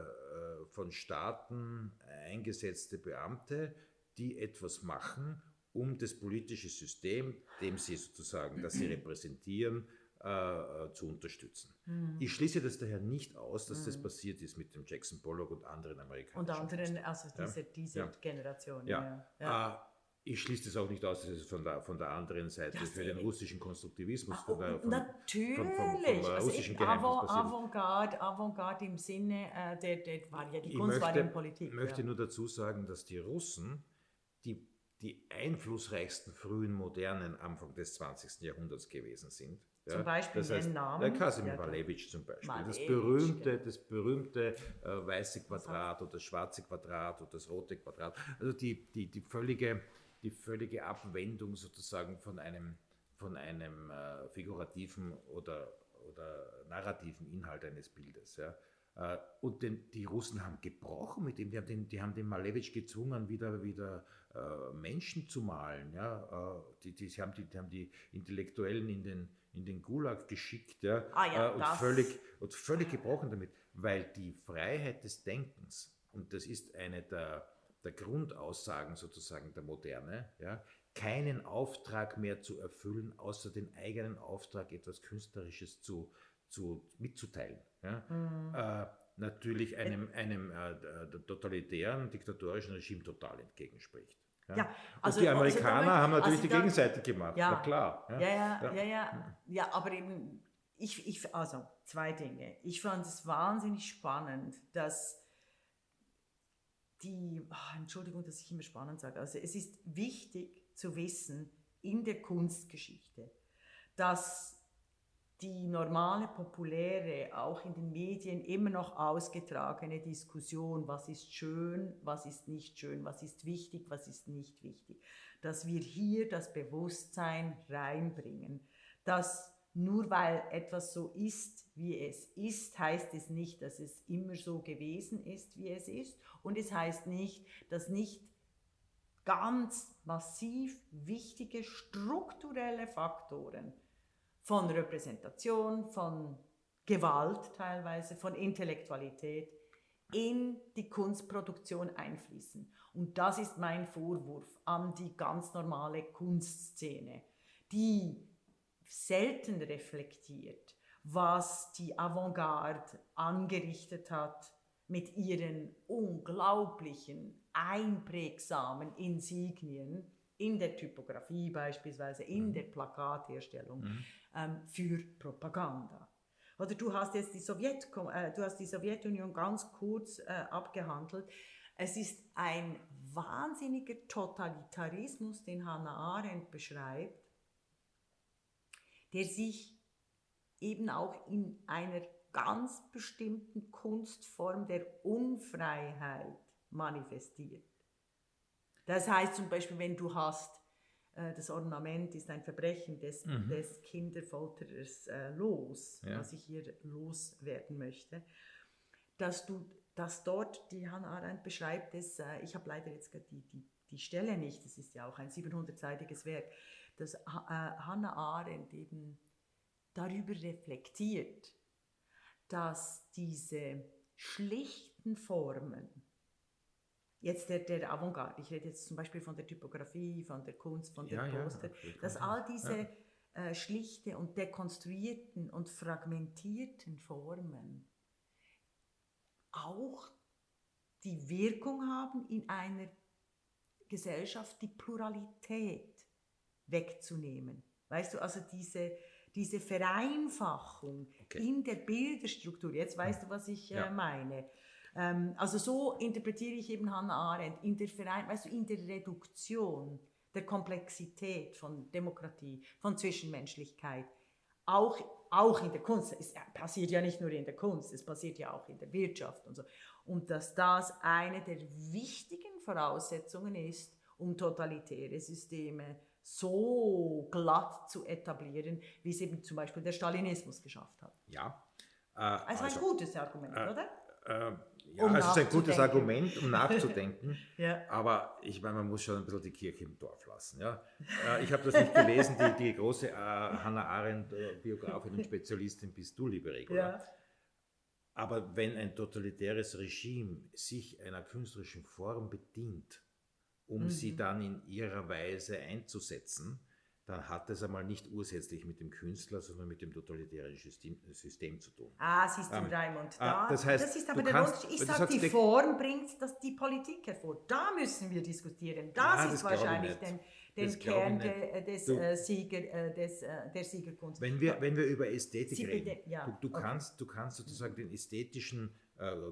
von Staaten eingesetzte Beamte, die etwas machen, um das politische System, dem sie sozusagen, das sie repräsentieren, äh, zu unterstützen. Mhm. Ich schließe das daher nicht aus, dass mhm. das passiert ist mit dem Jackson Pollock und anderen amerikanischen. Und anderen, also diese, diese ja. Generation. Ja. ja. Äh, ich schließe das auch nicht aus, dass es von der, von der anderen Seite das für den russischen Konstruktivismus, von der, von, Natürlich, von, von, vom, vom russischen Geheimnis Avantgarde, Avantgarde im Sinne, äh, der, der war ja, die Kunst möchte, war in Politik. Ich möchte ja. nur dazu sagen, dass die Russen die die einflussreichsten frühen Modernen Anfang des 20. Jahrhunderts gewesen sind. Ja, zum Beispiel das heißt, den Namen. Der Kasimir ja, Malevich zum Beispiel. Malevich, das berühmte, das berühmte äh, weiße Quadrat oder das schwarze Quadrat oder das rote Quadrat. Also die, die, die, völlige, die völlige Abwendung sozusagen von einem, von einem äh, figurativen oder, oder narrativen Inhalt eines Bildes. Ja. Äh, und den, die Russen haben gebrochen mit ihm, die haben den, die haben den Malevich gezwungen, wieder, wieder äh, Menschen zu malen. Ja? Äh, die, die, haben die, die haben die Intellektuellen in den, in den Gulag geschickt ja? Ah, ja und, völlig, und völlig gebrochen damit, weil die Freiheit des Denkens, und das ist eine der, der Grundaussagen sozusagen der Moderne, ja, keinen Auftrag mehr zu erfüllen, außer den eigenen Auftrag, etwas Künstlerisches zu, zu, mitzuteilen. Ja? Mhm. Äh, natürlich einem, einem äh, totalitären, diktatorischen Regime total entgegenspricht. Ja, ja also, und die also Amerikaner also damit, haben natürlich also die Gegenseite gemacht, ja, na klar. Ja, ja, ja, ja, ja, aber eben, ich, ich, also zwei Dinge. Ich fand es wahnsinnig spannend, dass die, oh, Entschuldigung, dass ich immer spannend sage, also es ist wichtig zu wissen in der Kunstgeschichte, dass die normale, populäre, auch in den Medien immer noch ausgetragene Diskussion, was ist schön, was ist nicht schön, was ist wichtig, was ist nicht wichtig, dass wir hier das Bewusstsein reinbringen, dass nur weil etwas so ist, wie es ist, heißt es nicht, dass es immer so gewesen ist, wie es ist. Und es heißt nicht, dass nicht ganz massiv wichtige strukturelle Faktoren von Repräsentation, von Gewalt teilweise, von Intellektualität in die Kunstproduktion einfließen. Und das ist mein Vorwurf an die ganz normale Kunstszene, die selten reflektiert, was die Avantgarde angerichtet hat mit ihren unglaublichen, einprägsamen Insignien in der Typografie beispielsweise, in mhm. der Plakatherstellung. Mhm ähm, für Propaganda. Oder du hast jetzt die, Sowjet, äh, du hast die Sowjetunion ganz kurz äh, abgehandelt. Es ist ein wahnsinniger Totalitarismus, den Hannah Arendt beschreibt, der sich eben auch in einer ganz bestimmten Kunstform der Unfreiheit manifestiert. Das heißt zum Beispiel, wenn du hast das Ornament ist ein Verbrechen des, mhm. des Kinderfolterers äh, los, ja. was ich hier loswerden möchte, dass du dass dort die Hannah Arendt beschreibt, dass, äh, ich habe leider jetzt die, die, die Stelle nicht, das ist ja auch ein 700-seitiges Werk, dass äh, Hannah Arendt eben darüber reflektiert, dass diese schlichten Formen jetzt der, der Avantgarde, ich rede jetzt zum Beispiel von der Typografie, von der Kunst, von der ja, Poster, ja, dass all diese ja. äh, schlichte und dekonstruierten und fragmentierten Formen auch die Wirkung haben, in einer Gesellschaft die Pluralität wegzunehmen. Weißt du, also diese, diese Vereinfachung okay. in der Bilderstruktur, jetzt weißt du, was ich äh, meine ähm, also so interpretiere ich eben Hannah Arendt in der Verein, weißt du, in der Reduktion der Komplexität von Demokratie, von Zwischenmenschlichkeit, auch, auch in der Kunst. Es passiert ja nicht nur in der Kunst, es passiert ja auch in der Wirtschaft und so. Und dass das eine der wichtigen Voraussetzungen ist, um totalitäre Systeme so glatt zu etablieren, wie es eben zum Beispiel der Stalinismus geschafft hat. Ja. Äh, also, ein gutes Argument, äh, oder? Äh, ja, um es ist ein gutes Argument, um nachzudenken. ja. Aber ich meine, man muss schon ein bisschen die Kirche im Dorf lassen. Ja? Äh, ich habe das nicht gelesen, die, die große äh, Hannah Arendt, äh, Biografin und Spezialistin bist du, liebe Regula. Ja. Aber wenn ein totalitäres Regime sich einer künstlerischen Form bedient, um mhm. sie dann in ihrer Weise einzusetzen, dann hat es einmal nicht ursächlich mit dem Künstler, sondern mit dem totalitären System, System zu tun. Ah, siehst du, ähm, Raimund, da, das, heißt, das ist aber der kannst, Ich sage, die Form bringt das, die Politik hervor. Da müssen wir diskutieren. Das ja, ist das wahrscheinlich den, den Kern de, des, du, äh, Sieger, äh, des, äh, der Siegerkunst. Wenn wir, wenn wir über Ästhetik Sie reden, ja, du, du, okay. kannst, du kannst sozusagen den ästhetischen äh,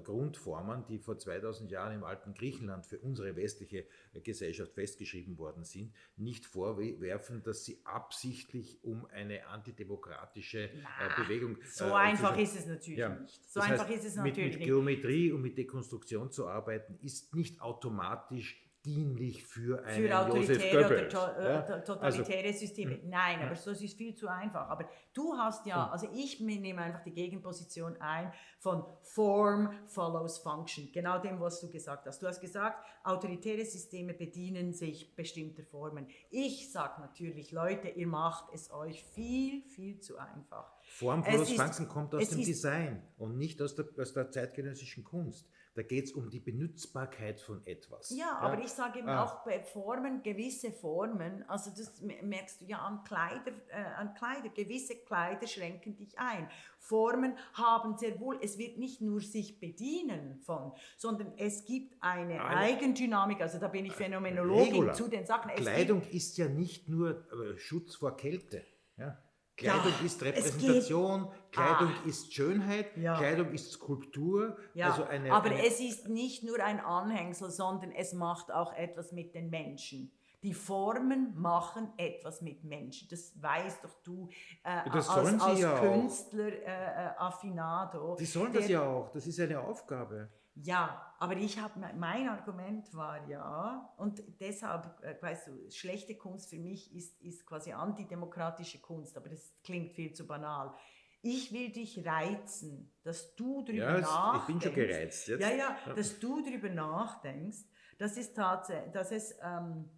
Grundformen, die vor 2000 Jahren im alten Griechenland für unsere westliche Gesellschaft festgeschrieben worden sind, nicht vorwerfen, dass sie absichtlich um eine antidemokratische äh, Na, Bewegung. So äh, einfach ist es natürlich Ja, nicht. So einfach heißt, ist es mit, natürlich mit nicht. Geometrie und mit Dekonstruktion zu arbeiten, ist nicht automatisch dienlich für einen für autoritäre oder to äh, ja? to- Also, totalitäre Systeme. Nein, ja. aber das ist viel zu einfach. Aber du hast ja, also ich nehme einfach die Gegenposition ein von Form follows Function. Genau dem, was du gesagt hast. Du hast gesagt, autoritäre Systeme bedienen sich bestimmter Formen. Ich sage natürlich, Leute, ihr macht es euch viel, viel zu einfach. Form follows Function kommt aus dem Design und nicht aus der, aus der zeitgenössischen Kunst. Da geht es um die Benutzbarkeit von etwas. Ja, aber ich sage eben Ah. auch bei Formen, gewisse Formen, also das merkst du ja an Kleider, äh, an Kleider, gewisse Kleider schränken dich ein. Formen haben sehr wohl, es wird nicht nur sich bedienen von, sondern es gibt eine Eine- Eigendynamik, also da bin ich Phänomenologin Regula. zu den Sachen. Es Kleidung ist ja nicht nur äh, Schutz vor Kälte. Ja? Kleidung Ja, ist geht- Repräsentation, Kleidung Ah. ist Schönheit, Ja. Kleidung ist Skulptur. Ja, also eine, aber eine, es ist nicht nur ein Anhängsel, sondern es macht auch etwas mit den Menschen. Die Formen machen etwas mit Menschen. Das weißt doch du äh, Das als, als. Künstler, äh, äh, Affinado. die sollen der- das ja auch, das ist eine Aufgabe. Ja, aber ich habe mein Argument war ja und deshalb äh, weißt du schlechte Kunst für mich ist ist quasi antidemokratische Kunst, aber das klingt viel zu banal. Ich will dich reizen, dass du drüber Ja, nachdenkst. ich bin schon gereizt jetzt. Ja, ja, dass du darüber nachdenkst, dass es tatsächlich, dass es, ähm,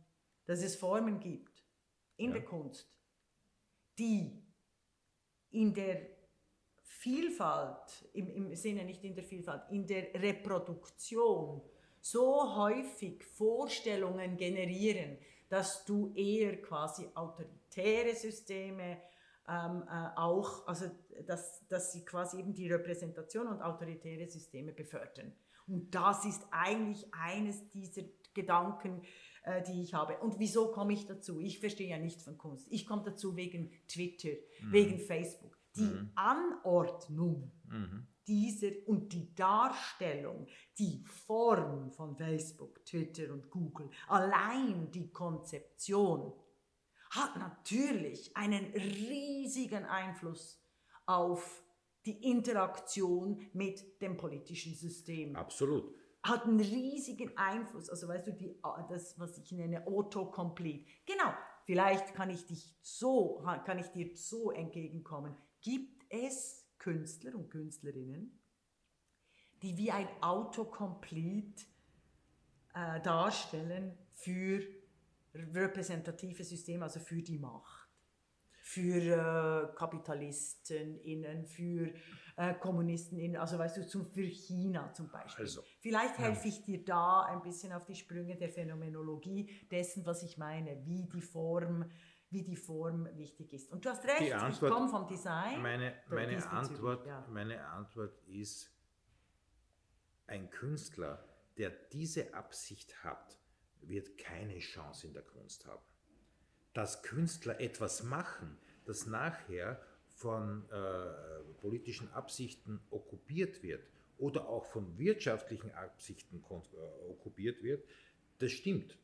dass es Formen gibt in Ja. der Kunst, die in der Vielfalt, im, im Sinne nicht in der Vielfalt, in der Reproduktion so häufig Vorstellungen generieren, dass du eher quasi autoritäre Systeme ähm, äh, auch, also dass, dass sie quasi eben die Repräsentation und autoritäre Systeme befördern. Und das ist eigentlich eines dieser Gedanken, äh, die ich habe. Und wieso komme ich dazu? Ich verstehe ja nicht von Kunst. Ich komme dazu wegen Twitter, wegen Facebook. Die Anordnung Mhm. dieser und die Darstellung, die Form von Facebook, Twitter und Google, allein die Konzeption hat natürlich einen riesigen Einfluss auf die Interaktion mit dem politischen System Absolut. hat einen riesigen Einfluss. Also weißt du, die, das, was ich nenne Autocomplete. Genau, vielleicht kann ich dich so, kann ich dir so entgegenkommen. Gibt es Künstler und Künstlerinnen, die wie ein Autocomplete äh, darstellen für repräsentative Systeme, also für die Macht? Für äh, KapitalistInnen, für äh, KommunistInnen, also weißt du, zum, für China zum Beispiel. Also, Vielleicht helfe ich dir da ein bisschen auf die Sprünge der Phänomenologie dessen, was ich meine, wie die Form, wie die Form wichtig ist. Und du hast recht, Die ich Antwort- komme vom Design. Meine, meine, Antwort, ja. meine Antwort ist, ein Künstler, der diese Absicht hat, wird keine Chance in der Kunst haben. Dass Künstler etwas machen, das nachher von äh, politischen Absichten okkupiert wird oder auch von wirtschaftlichen Absichten äh, okkupiert wird, das stimmt.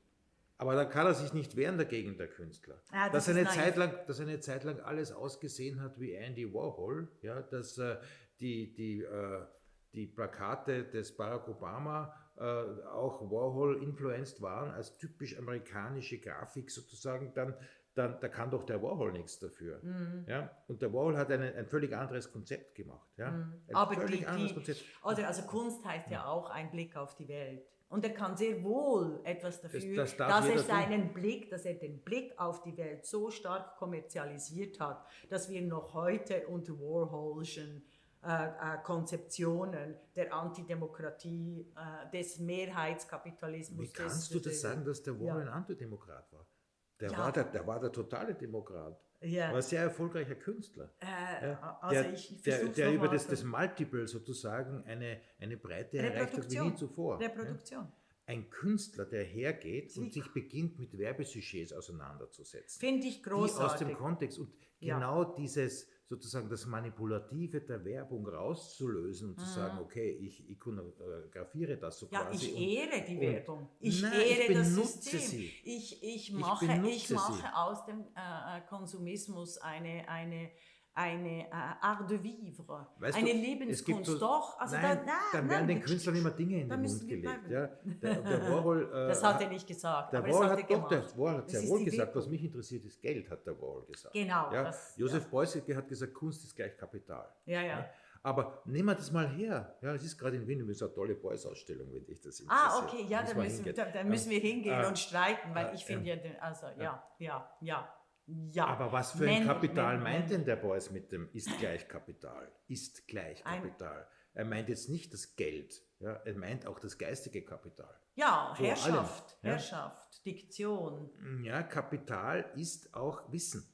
Aber da kann er sich nicht wehren dagegen, der Künstler. Ah, das dass, eine. Zeit lang, dass eine Zeit lang alles ausgesehen hat wie Andy Warhol, ja, dass äh, die, die, äh, die Plakate des Barack Obama äh, auch Warhol-influenced waren, als typisch amerikanische Grafik sozusagen, dann, dann da kann doch der Warhol nichts dafür. Mhm. Ja? Und der Warhol hat eine, ein völlig anderes Konzept gemacht. Ja? Ein Mhm. Aber völlig die, anderes Konzept. oder also Kunst heißt ja auch ein Blick auf die Welt. Und er kann sehr wohl etwas dafür, das darf dass er seinen Blick, dass er den Blick auf die Welt so stark kommerzialisiert hat, dass wir noch heute unter Warholschen äh, äh, Konzeptionen der Antidemokratie, äh, des Mehrheitskapitalismus. Wie kannst des, du das sagen, dass der Warhol Ja. ein Antidemokrat war? Der, Ja. war der, der war der totale Demokrat. Ja. War ein sehr erfolgreicher Künstler. Äh, Ja, also der, ich der, versuch's der noch über das, das Multiple sozusagen eine, eine Breite erreicht hat wie nie zuvor. Ja? Reproduktion. Ein Künstler, der hergeht Sie- und sich beginnt mit Werbesujets auseinanderzusetzen. Finde ich Die aus dem großartig. Kontext und Ja. genau dieses sozusagen das Manipulative der Werbung rauszulösen und zu sagen, okay, ich ikonografiere das so Ja, quasi. ich und- ehre die Werbung. Ich Nein, ehre ich das System. sie. Ich, ich Ich mache, ich benutze mache sie. aus dem äh, Konsumismus eine, eine, eine äh, Art de vivre, Weißt eine du, Lebenskunst. so- Doch, also nein, da, nein, dann nein, werden den das- Künstlern immer Dinge in den Mund gelegt. Ja. Der, der Warhol, äh, Das hat er nicht gesagt. Der Warhol hat er doch, der. Warhol hat sehr wohl gesagt, was mich interessiert, ist Geld, hat der Warhol gesagt. Genau. Ja? das- Josef ja. Beuys hat gesagt, Kunst ist gleich Kapital. Ja, ja. Aber nehmen wir das mal her. Ja, es ist gerade in Wien übrigens eine tolle Beuys-Ausstellung, wenn dich das interessiert. Ah, okay, ja, da müssen, da, da müssen wir hingehen äh, und streiten, weil äh, ich finde ja. ja, den- also ja, ja, ja, ja. Aber was für ein Kapital men- meint denn der Beuys mit dem ist gleich Kapital? Ist gleich Kapital. Er meint jetzt nicht das Geld, ja, er meint auch das geistige Kapital. Ja, Vor Herrschaft, allem, ja. Herrschaft, Diktion. Ja, Kapital ist auch Wissen.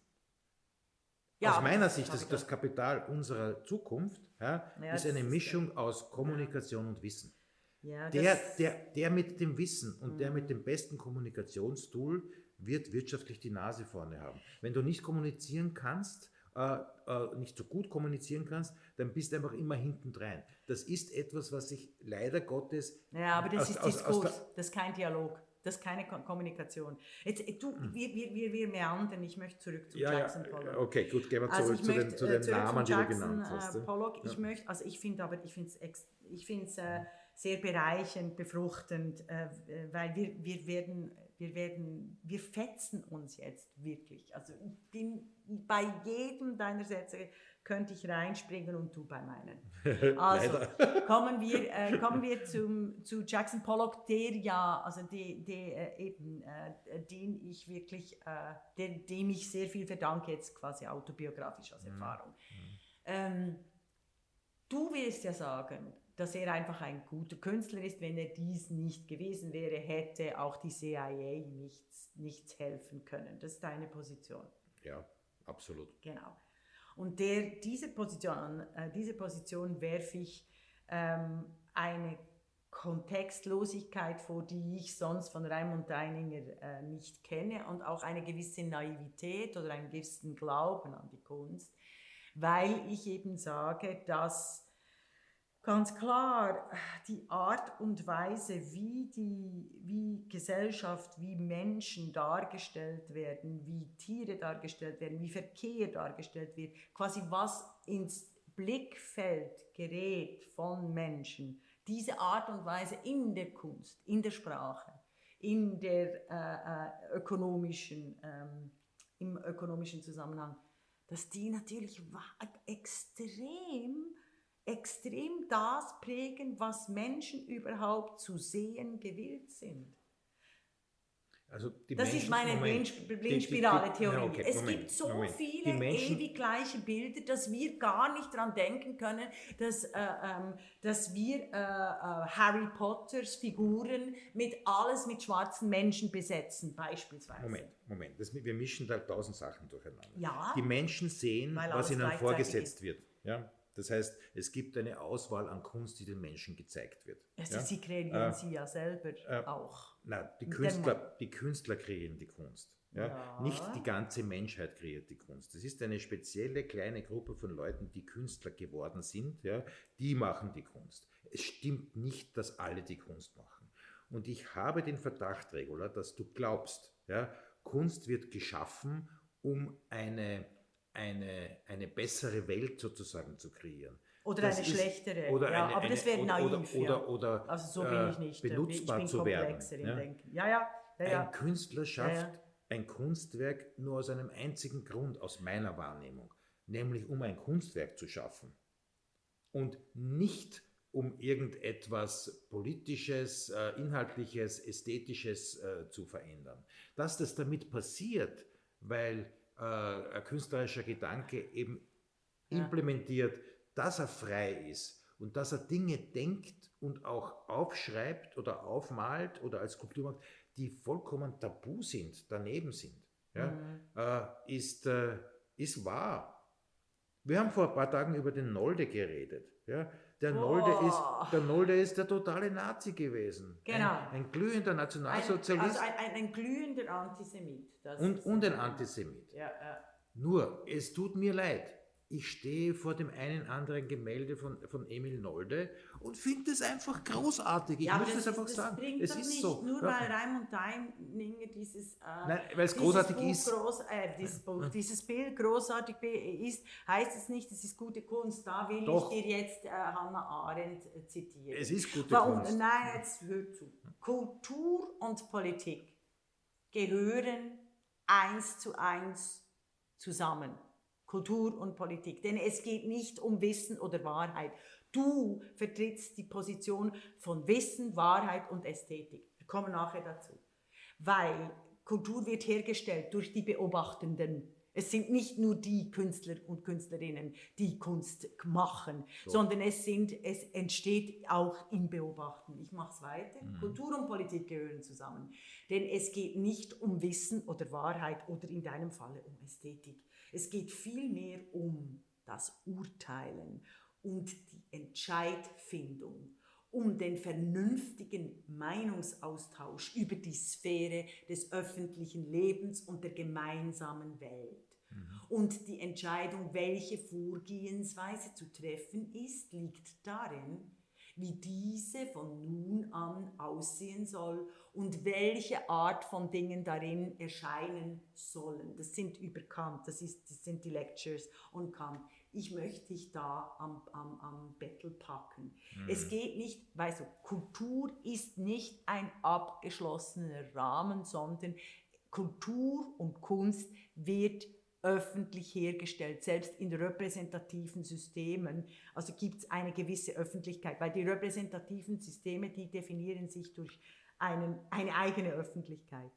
Ja, aus meiner Sicht, das, Kapital- das Kapital unserer Zukunft ja, Ja, ist eine Mischung aus Kommunikation und Wissen. Ja, Der, der, der mit dem Wissen und der Mhm. mit dem besten Kommunikationstool wird wirtschaftlich die Nase vorne haben. Wenn du nicht kommunizieren kannst, äh, äh, nicht so gut kommunizieren kannst, dann bist du einfach immer hinten dran. Das ist etwas, was sich leider Gottes. Ja, aber das aus- ist aus- aus Diskurs, der- das ist kein Dialog, das ist keine Ko Kommunikation. Jetzt, äh, du, Hm. wir, wir, wir, wir meandern, ich möchte zurück zu Ja, Jackson ja, Pollock. okay, gut, gehen wir Also zurück ich zu möchte den, zu äh, den zurück Namen, zu die du Jackson genannt hast. äh, ja. Pollock. Ich möchte, also ich finde aber, ich finde es ich find's, äh, sehr bereichernd, befruchtend, äh, äh, weil wir, wir werden, wir werden, wir fetzen uns jetzt wirklich. Also ich bin bei jedem deiner Sätze könnte ich reinspringen und du bei meinen. Also kommen wir, äh, kommen wir zum, zu Jackson Pollock, der ja, also die, die, äh, eben, äh, den ich wirklich, äh, dem, dem ich sehr viel verdanke, jetzt quasi autobiografisch als Erfahrung. Ähm, du wirst ja sagen, dass er einfach ein guter Künstler ist. Wenn er dies nicht gewesen wäre, hätte auch die CIA nichts, nichts helfen können. Das ist deine Position. ja, absolut. Genau. Und der, diese Position, äh, diese Position werfe ich ähm, eine Kontextlosigkeit vor, die ich sonst von Raimund Deininger äh, nicht kenne und auch eine gewisse Naivität oder einen gewissen Glauben an die Kunst, weil ich eben sage, dass ganz klar die Art und Weise, wie die wie Gesellschaft, wie Menschen dargestellt werden, wie Tiere dargestellt werden, wie Verkehr dargestellt wird, quasi was ins Blickfeld gerät von Menschen, diese Art und Weise in der Kunst, in der Sprache, in der äh, äh, ökonomischen, ähm, im ökonomischen Zusammenhang, dass die natürlich extrem extrem das prägen, was Menschen überhaupt zu sehen gewillt sind. Also die Das ist Menschen- meine Die- die- Blindspirale-Theorie. Ja, okay, es Moment, gibt so Moment. viele Menschen, ewig gleiche Bilder, dass wir gar nicht daran denken können, dass, äh, ähm, dass wir äh, äh, Harry Potters Figuren mit alles mit schwarzen Menschen besetzen, beispielsweise. Moment, Moment. Das, wir mischen da tausend Sachen durcheinander. Ja. Die Menschen sehen, was ihnen vorgesetzt ist. wird. Ja? Das heißt, es gibt eine Auswahl an Kunst, die den Menschen gezeigt wird. Also ja? Sie kreieren Äh, sie ja selber äh, auch. Na, die Künstler, die Künstler kreieren die Kunst. Ja? Ja. Nicht die ganze Menschheit kreiert die Kunst. Es ist eine spezielle kleine Gruppe von Leuten, die Künstler geworden sind. Ja? Die machen die Kunst. Es stimmt nicht, dass alle die Kunst machen. Und ich habe den Verdacht, Regula, dass du glaubst, ja? Kunst wird geschaffen, um eine, eine, eine bessere Welt sozusagen zu kreieren. Oder Das eine ist- schlechtere. Oder ja, eine, aber das eine- wäre oder, naiv. Oder, oder, oder also so bin äh, ich nicht. benutzbar ich bin zu werden. ja? Denken. Ja, ja. ja, ja. Ein Künstler schafft Ja, ja. ein Kunstwerk nur aus einem einzigen Grund, aus meiner Wahrnehmung, nämlich um ein Kunstwerk zu schaffen. Und nicht um irgendetwas Politisches, äh, Inhaltliches, Ästhetisches äh, zu verändern. Dass das damit passiert, weil äh, ein künstlerischer Gedanke eben Ja. implementiert, dass er frei ist und dass er Dinge denkt und auch aufschreibt oder aufmalt oder als Skulptur macht, die vollkommen tabu sind, daneben sind, ja, Mhm. äh, ist, äh, ist wahr. Wir haben vor ein paar Tagen über den Nolde geredet. Ja? Der, Nolde Boah. ist, der Nolde ist der totale Nazi gewesen. Genau. Ein, ein glühender Ein, Nationalsozialist also ein, ein, ein glühender Antisemit. Und, und ein Antisemit. Ja, ja. Nur, es tut mir leid. Ich stehe vor dem einen anderen Gemälde von, von Emil Nolde und finde es einfach großartig. Ich ja, muss das, das einfach das sagen. Bringt es doch ist nicht, so. Nur Ja. weil Raimund Deininger dieses, äh, Nein, weil es großartig Buch ist. Groß, äh, dieses, Buch, dieses Bild großartig ist, heißt es nicht, es ist gute Kunst. Da will Doch. ich dir jetzt äh, Hannah Arendt äh, zitieren. Es ist gute Warum? Kunst. Nein, jetzt hör zu. Kultur und Politik gehören eins zu eins zusammen. Kultur und Politik. Denn es geht nicht um Wissen oder Wahrheit. Du vertrittst die Position von Wissen, Wahrheit und Ästhetik. Wir kommen nachher dazu. Weil Kultur wird hergestellt durch die Beobachtenden. Es sind nicht nur die Künstler und Künstlerinnen, die Kunst machen, sondern es, sind, es entsteht auch im Beobachten. Ich mache es weiter. Kultur und Politik gehören zusammen. Denn es geht nicht um Wissen oder Wahrheit oder in deinem Falle um Ästhetik. Es geht vielmehr um das Urteilen und die Entscheidfindung, um den vernünftigen Meinungsaustausch über die Sphäre des öffentlichen Lebens und der gemeinsamen Welt. Und die Entscheidung, welche Vorgehensweise zu treffen ist, liegt darin, wie diese von nun an aussehen soll und welche Art von Dingen darin erscheinen sollen. Das sind über Kant, das, ist, das sind die Lectures on Kant. Ich möchte dich da am, am, am Bettel packen. Es geht nicht, weißt du, Kultur ist nicht ein abgeschlossener Rahmen, sondern Kultur und Kunst wird öffentlich hergestellt, selbst in repräsentativen Systemen. Also gibt es eine gewisse Öffentlichkeit, weil die repräsentativen Systeme, die definieren sich durch einen, eine eigene Öffentlichkeit.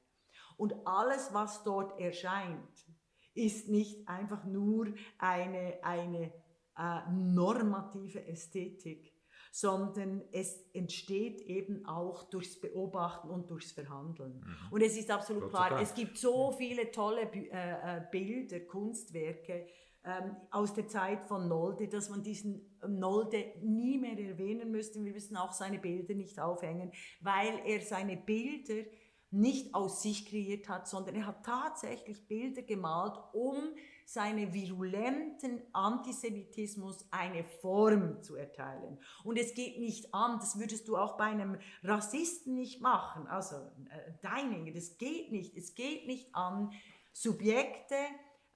Und alles, was dort erscheint, ist nicht einfach nur eine, eine äh, normative Ästhetik, sondern es entsteht eben auch durchs Beobachten und durchs Verhandeln. Und es ist absolut Gott klar, es gibt so viele tolle äh, äh, Bilder, Kunstwerke ähm, aus der Zeit von Nolde, dass man diesen Nolde nie mehr erwähnen müsste. Wir müssen auch seine Bilder nicht aufhängen, weil er seine Bilder nicht aus sich kreiert hat, sondern er hat tatsächlich Bilder gemalt, um seine virulenten Antisemitismus eine Form zu erteilen. Und es geht nicht an, das würdest du auch bei einem Rassisten nicht machen, also äh, Deininger, das geht nicht. Es geht nicht an, Subjekte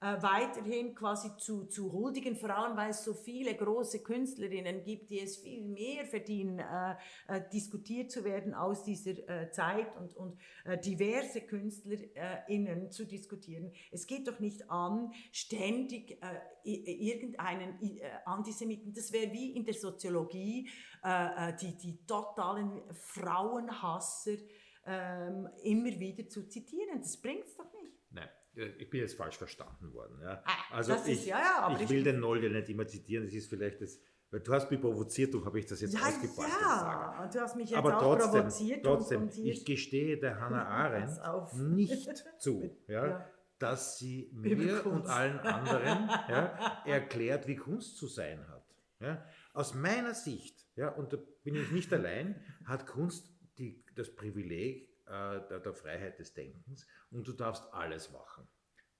äh, weiterhin quasi zu, zu huldigen, vor allem weil es so viele große Künstlerinnen gibt, die es viel mehr verdienen, äh, äh, diskutiert zu werden aus dieser äh, Zeit und, und äh, diverse KünstlerInnen zu diskutieren. Es geht doch nicht an, ständig äh, irgendeinen Antisemiten, das wäre wie in der Soziologie, die, die totalen Frauenhasser ähm, immer wieder zu zitieren. Das bringt es doch nicht. Ich bin jetzt falsch verstanden worden. Ja. Ah, Also ich, ist- ja, ja, ich ich- will den Nolde nicht immer zitieren, das ist vielleicht das, weil du hast mich provoziert, darum habe ich das jetzt Ja, ausgepasst. ja, und du hast mich jetzt Aber auch trotzdem, provoziert trotzdem und, und ich gestehe der Hannah Arendt nicht zu, ja, dass sie mir und allen anderen erklärt, wie Kunst zu sein hat. Ja. Aus meiner Sicht, ja, und da bin ich nicht allein, hat Kunst die, das Privileg äh, der, der Freiheit des Denkens und du darfst alles machen.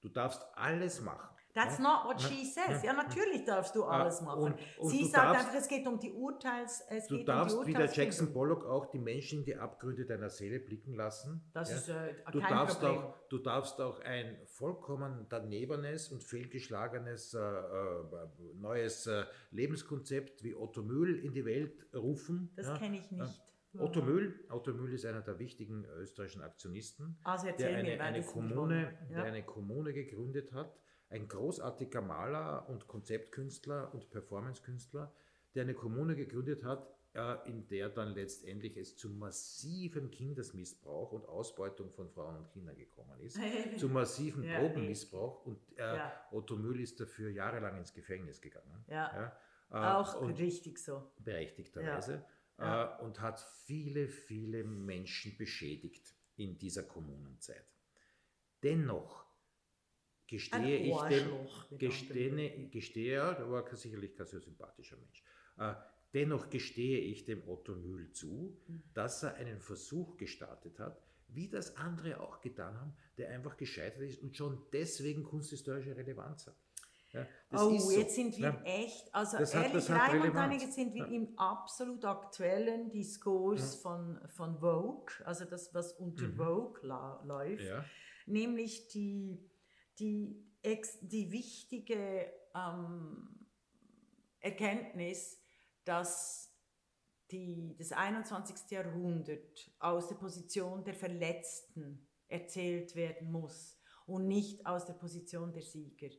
Du darfst alles machen. That's ja. not what she says. Ja, natürlich darfst du alles machen. und- und Sie sagt darfst- einfach, es geht um die Urteils... Es Du geht darfst um die wie der. Jackson Pollock auch die Menschen in die Abgründe deiner Seele blicken lassen. Das ja. ist äh, Du kein darfst, Problem. auch, du darfst auch ein vollkommen danebenes und fehlgeschlagenes äh, äh, neues äh, Lebenskonzept wie Otto Mühl in die Welt rufen. Das ja. kenne ich nicht. Otto Mühl, Otto Mühl ist einer der wichtigen österreichischen Aktionisten, Also der eine, mir, eine, Kommune, von- der ja. eine Kommune gegründet hat, ein großartiger Maler und Konzeptkünstler und Performancekünstler, der eine Kommune gegründet hat, äh, in der dann letztendlich es zu massivem Kindesmissbrauch und Ausbeutung von Frauen und Kindern gekommen ist, zu massiven Ja, Drogenmissbrauch und äh, Ja. Otto Mühl ist dafür jahrelang ins Gefängnis gegangen. Ja. Ja, äh, Auch richtig so. berechtigterweise Ja. Äh, und hat viele, viele Menschen beschädigt in dieser Kommunenzeit. Dennoch gestehe ich dem, gestehe, gestehe, ja, der war sicherlich kein so sympathischer Mensch. Äh, dennoch gestehe ich dem Otto Mühl zu, Mhm. dass er einen Versuch gestartet hat, wie das andere auch getan haben, der einfach gescheitert ist und schon deswegen kunsthistorische Relevanz hat. Ja, oh, so. jetzt sind wir ja. echt, also das ehrlich, rein und sind wir ja. im absolut aktuellen Diskurs von, von Vogue, also das, was unter mhm. Vogue läuft, nämlich die, die, ex, die wichtige ähm, Erkenntnis, dass die, das 21. Jahrhundert aus der Position der Verletzten erzählt werden muss und nicht aus der Position der Sieger.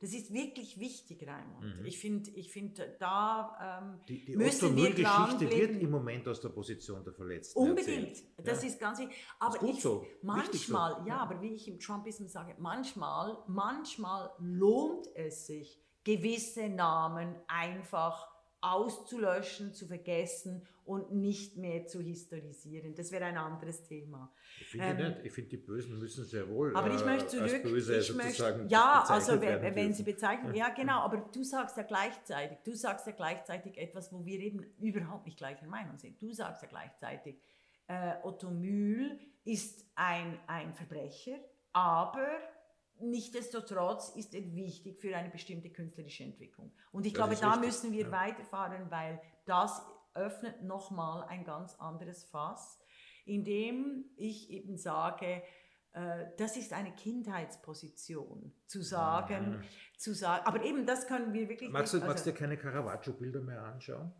Das ist wirklich wichtig, Raimund. Mhm. Ich finde, ich find, da ähm, die, die müssen wir Geschichte wird im Moment aus der Position der Verletzten Unbedingt, erzählt. das ja. ist ganz wichtig. Aber ich, so. manchmal, so. ja, aber wie ich im Trumpismus sage, manchmal, manchmal lohnt es sich, gewisse Namen einfach auszulöschen, zu vergessen und nicht mehr zu historisieren. Das wäre ein anderes Thema. Ich finde ähm, nicht. Ich finde, die Bösen müssen sehr wohl aber ich möchte zurück, als Böse ich sozusagen möchte, Ja, also wenn, wenn sie bezeichnen, ja genau, aber du sagst ja gleichzeitig, du sagst ja gleichzeitig etwas, wo wir eben überhaupt nicht gleicher Meinung sind. Du sagst ja gleichzeitig, äh, Otto Mühl ist ein, ein Verbrecher, aber Nichtsdestotrotz ist er wichtig für eine bestimmte künstlerische Entwicklung. Und ich das glaube, da richtig. müssen wir ja. weiterfahren, weil das öffnet nochmal ein ganz anderes Fass, indem ich eben sage, äh, das ist eine Kindheitsposition, zu sagen, ja. zu sagen, aber eben das können wir wirklich magst nicht. Du, magst du dir keine Caravaggio-Bilder mehr anschauen?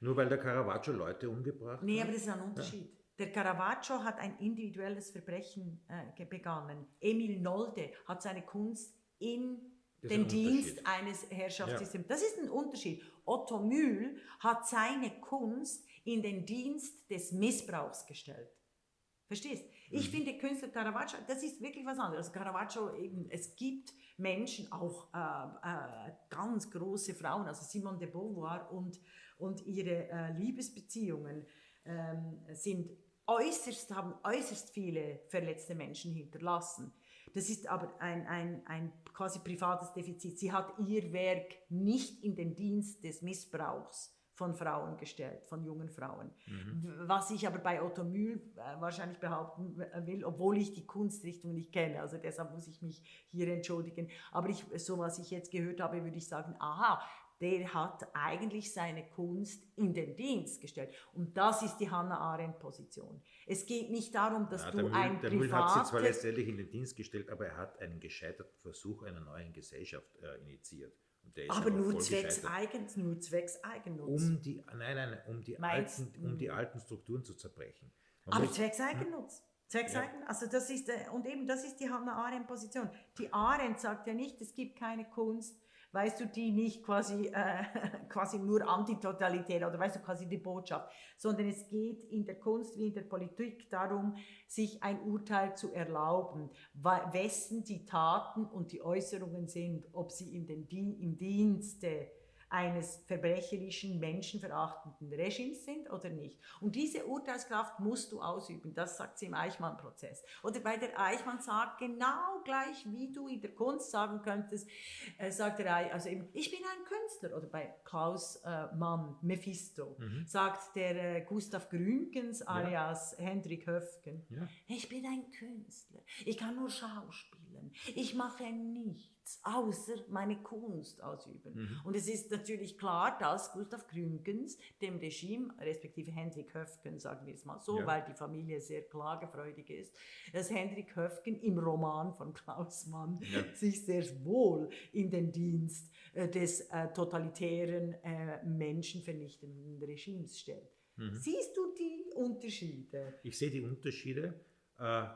Nur weil der Caravaggio Leute umgebracht hat? Nee, aber das ist ein Unterschied. Ja. Der Caravaggio hat ein individuelles Verbrechen äh, begangen. Emil Nolde hat seine Kunst in den Dienst eines Herrschaftssystems. Ja. Das ist ein Unterschied. Otto Mühl hat seine Kunst in den Dienst des Missbrauchs gestellt. Verstehst? Ich mhm. finde Künstler Caravaggio, das ist wirklich was anderes. Also Caravaggio eben, es gibt Menschen, auch äh, äh, ganz große Frauen, also Simone de Beauvoir und, und ihre äh, Liebesbeziehungen ähm, sind äußerst, haben äußerst viele verletzte Menschen hinterlassen. Das ist aber ein, ein, ein quasi privates Defizit. Sie hat ihr Werk nicht in den Dienst des Missbrauchs von Frauen gestellt, von jungen Frauen. Mhm. Was ich aber bei Otto Mühl äh, wahrscheinlich behaupten will, obwohl ich die Kunstrichtung nicht kenne, also deshalb muss ich mich hier entschuldigen. Aber ich, so was ich jetzt gehört habe, würde ich sagen, aha, der hat eigentlich seine Kunst in den Dienst gestellt. Und das ist die Hannah Arendt-Position. Es geht nicht darum, dass ja, du Mühl, ein Der Müll hat sie zwar letztendlich in den Dienst gestellt, aber er hat einen gescheiterten Versuch einer neuen Gesellschaft äh, initiiert. aber nur zwecks, Eigen, nur zwecks Eigennutz. Um die, nein, nein, um die, alten, um die alten Strukturen zu zerbrechen. Man aber zwecks Eigennutz. Zwecks ja. Eigen, also das ist, äh, und eben das ist die Hannah Arendt-Position. Die Arendt sagt ja nicht, es gibt keine Kunst, weißt du, die nicht quasi, äh, quasi nur antitotalitär oder weißt du, quasi die Botschaft, sondern es geht in der Kunst wie in der Politik darum, sich ein Urteil zu erlauben, wessen die Taten und die Äußerungen sind, ob sie in den, im Dienste eines verbrecherischen, menschenverachtenden Regimes sind oder nicht. Und diese Urteilskraft musst du ausüben, das sagt sie im Eichmann-Prozess. Oder bei der Eichmann sagt genau gleich, wie du in der Kunst sagen könntest, äh, sagt der Eichmann, also eben, ich bin ein Künstler. Oder bei Klaus äh, Mann, Mephisto, mhm. sagt der äh, Gustav Grünkens alias ja. Hendrik Höfgen, ja. ich bin ein Künstler, ich kann nur schauspielen, ich mache nichts nichts außer meine Kunst ausüben. Mhm. Und es ist natürlich klar, dass Gustav Gründgens dem Regime, respektive Hendrik Höfgen, sagen wir es mal so, ja. weil die Familie sehr klagefreudig ist, dass Hendrik Höfgen im Roman von Klaus Mann ja. sich sehr wohl in den Dienst äh, des äh, totalitären, äh, menschenvernichtenden Regimes stellt. Mhm. Siehst du die Unterschiede? Ich sehe die Unterschiede. Äh,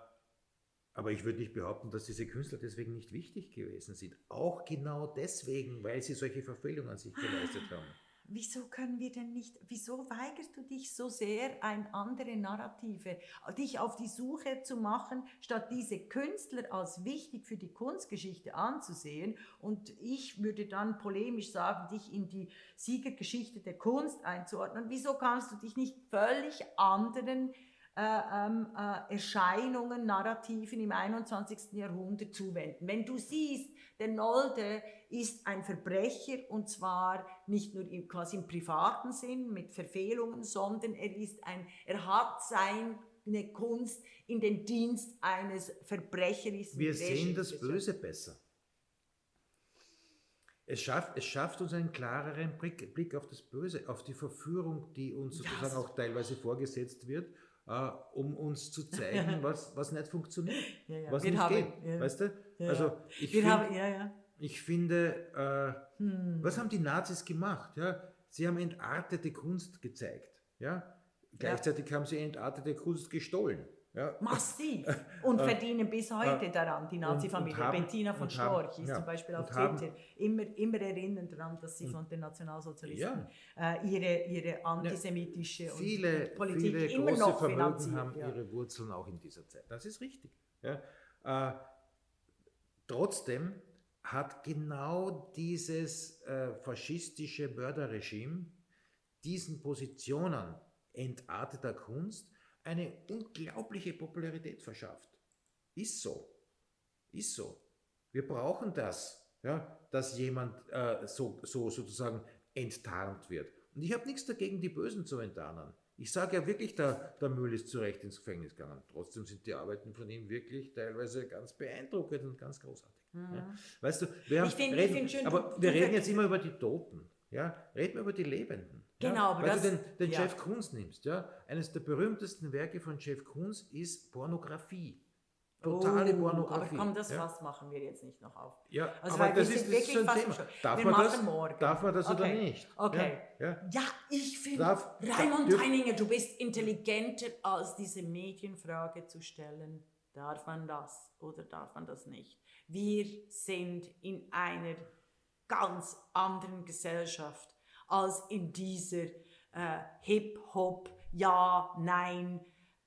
aber ich würde nicht behaupten, dass diese Künstler deswegen nicht wichtig gewesen sind. Auch genau deswegen, weil sie solche Verfehlungen an sich geleistet haben. Wieso können wir denn nicht, wieso weigerst du dich so sehr, ein andere Narrative, dich auf die Suche zu machen, statt diese Künstler als wichtig für die Kunstgeschichte anzusehen? Und ich würde dann polemisch sagen, dich in die Siegergeschichte der Kunst einzuordnen. Wieso kannst du dich nicht völlig anderen äh, ähm, äh, Erscheinungen, Narrativen im 21. Jahrhundert zuwenden. Wenn du siehst, der Nolde ist ein Verbrecher und zwar nicht nur im, quasi im privaten Sinn mit Verfehlungen, sondern er ist ein, er hat seine Kunst in den Dienst eines verbrecherischen Wir sehen das Böse besser. es schafft, es schafft uns einen klareren Blick, Blick auf das Böse, auf die Verführung, die uns sozusagen Ja, so- auch teilweise vorgesetzt wird, äh, um uns zu zeigen, was, was nicht funktioniert, Ja, ja. was Wir nicht haben- geht. ja. Weißt du? Also ich find- haben, ich finde, äh, Hm. was haben die Nazis gemacht? Ja? Sie haben entartete Kunst gezeigt. Ja? Gleichzeitig haben sie entartete Kunst gestohlen. Ja? Massiv. Und verdienen bis heute daran, die Nazi-Familie. Bettina von haben- Storch ist ja, zum Beispiel auf Twitter immer, immer erinnern daran, dass sie von den Nationalsozialisten Ja. äh, ihre, ihre antisemitische viele, und Politik viele immer große noch Vermögen finanziert. haben ja. ihre Wurzeln auch in dieser Zeit. Das ist richtig. Ja. Äh, trotzdem hat genau dieses äh, faschistische Mörderregime diesen Positionen entarteter Kunst eine unglaubliche Popularität verschafft. Ist so. Ist so. Wir brauchen das, ja, dass jemand äh, so, so sozusagen enttarnt wird. Und ich habe nichts dagegen, die Bösen zu enttarnen. Ich sage ja wirklich, der, der Müll ist zu Recht ins Gefängnis gegangen. Trotzdem sind die Arbeiten von ihm wirklich teilweise ganz beeindruckend und ganz großartig. Ja. Weißt du, wir haben, Ich find- reden, schön, aber wir reden jetzt immer über die Toten. Ja? Reden wir über die Lebenden. Genau, ja? aber Weil das- du den, den ja. Jeff Koons nimmst. Ja? Eines der berühmtesten Werke von Jeff Koons ist Pornografie. Totale Oh, Pornografie. Aber komm, das ja? Fass machen wir jetzt nicht noch auf. Ja, Also, aber weil das wir ist, das ist wirklich so ein Thema. schon- Darf man das, morgen. darf man das oder Okay. nicht? Okay. Ja, ja. Ja, ich finde, Raimund Heininger, du bist intelligenter als diese Medienfrage zu stellen. Darf man das oder darf man das nicht? Wir sind in einer ganz anderen Gesellschaft als in dieser äh, Hip-Hop, Ja, Nein,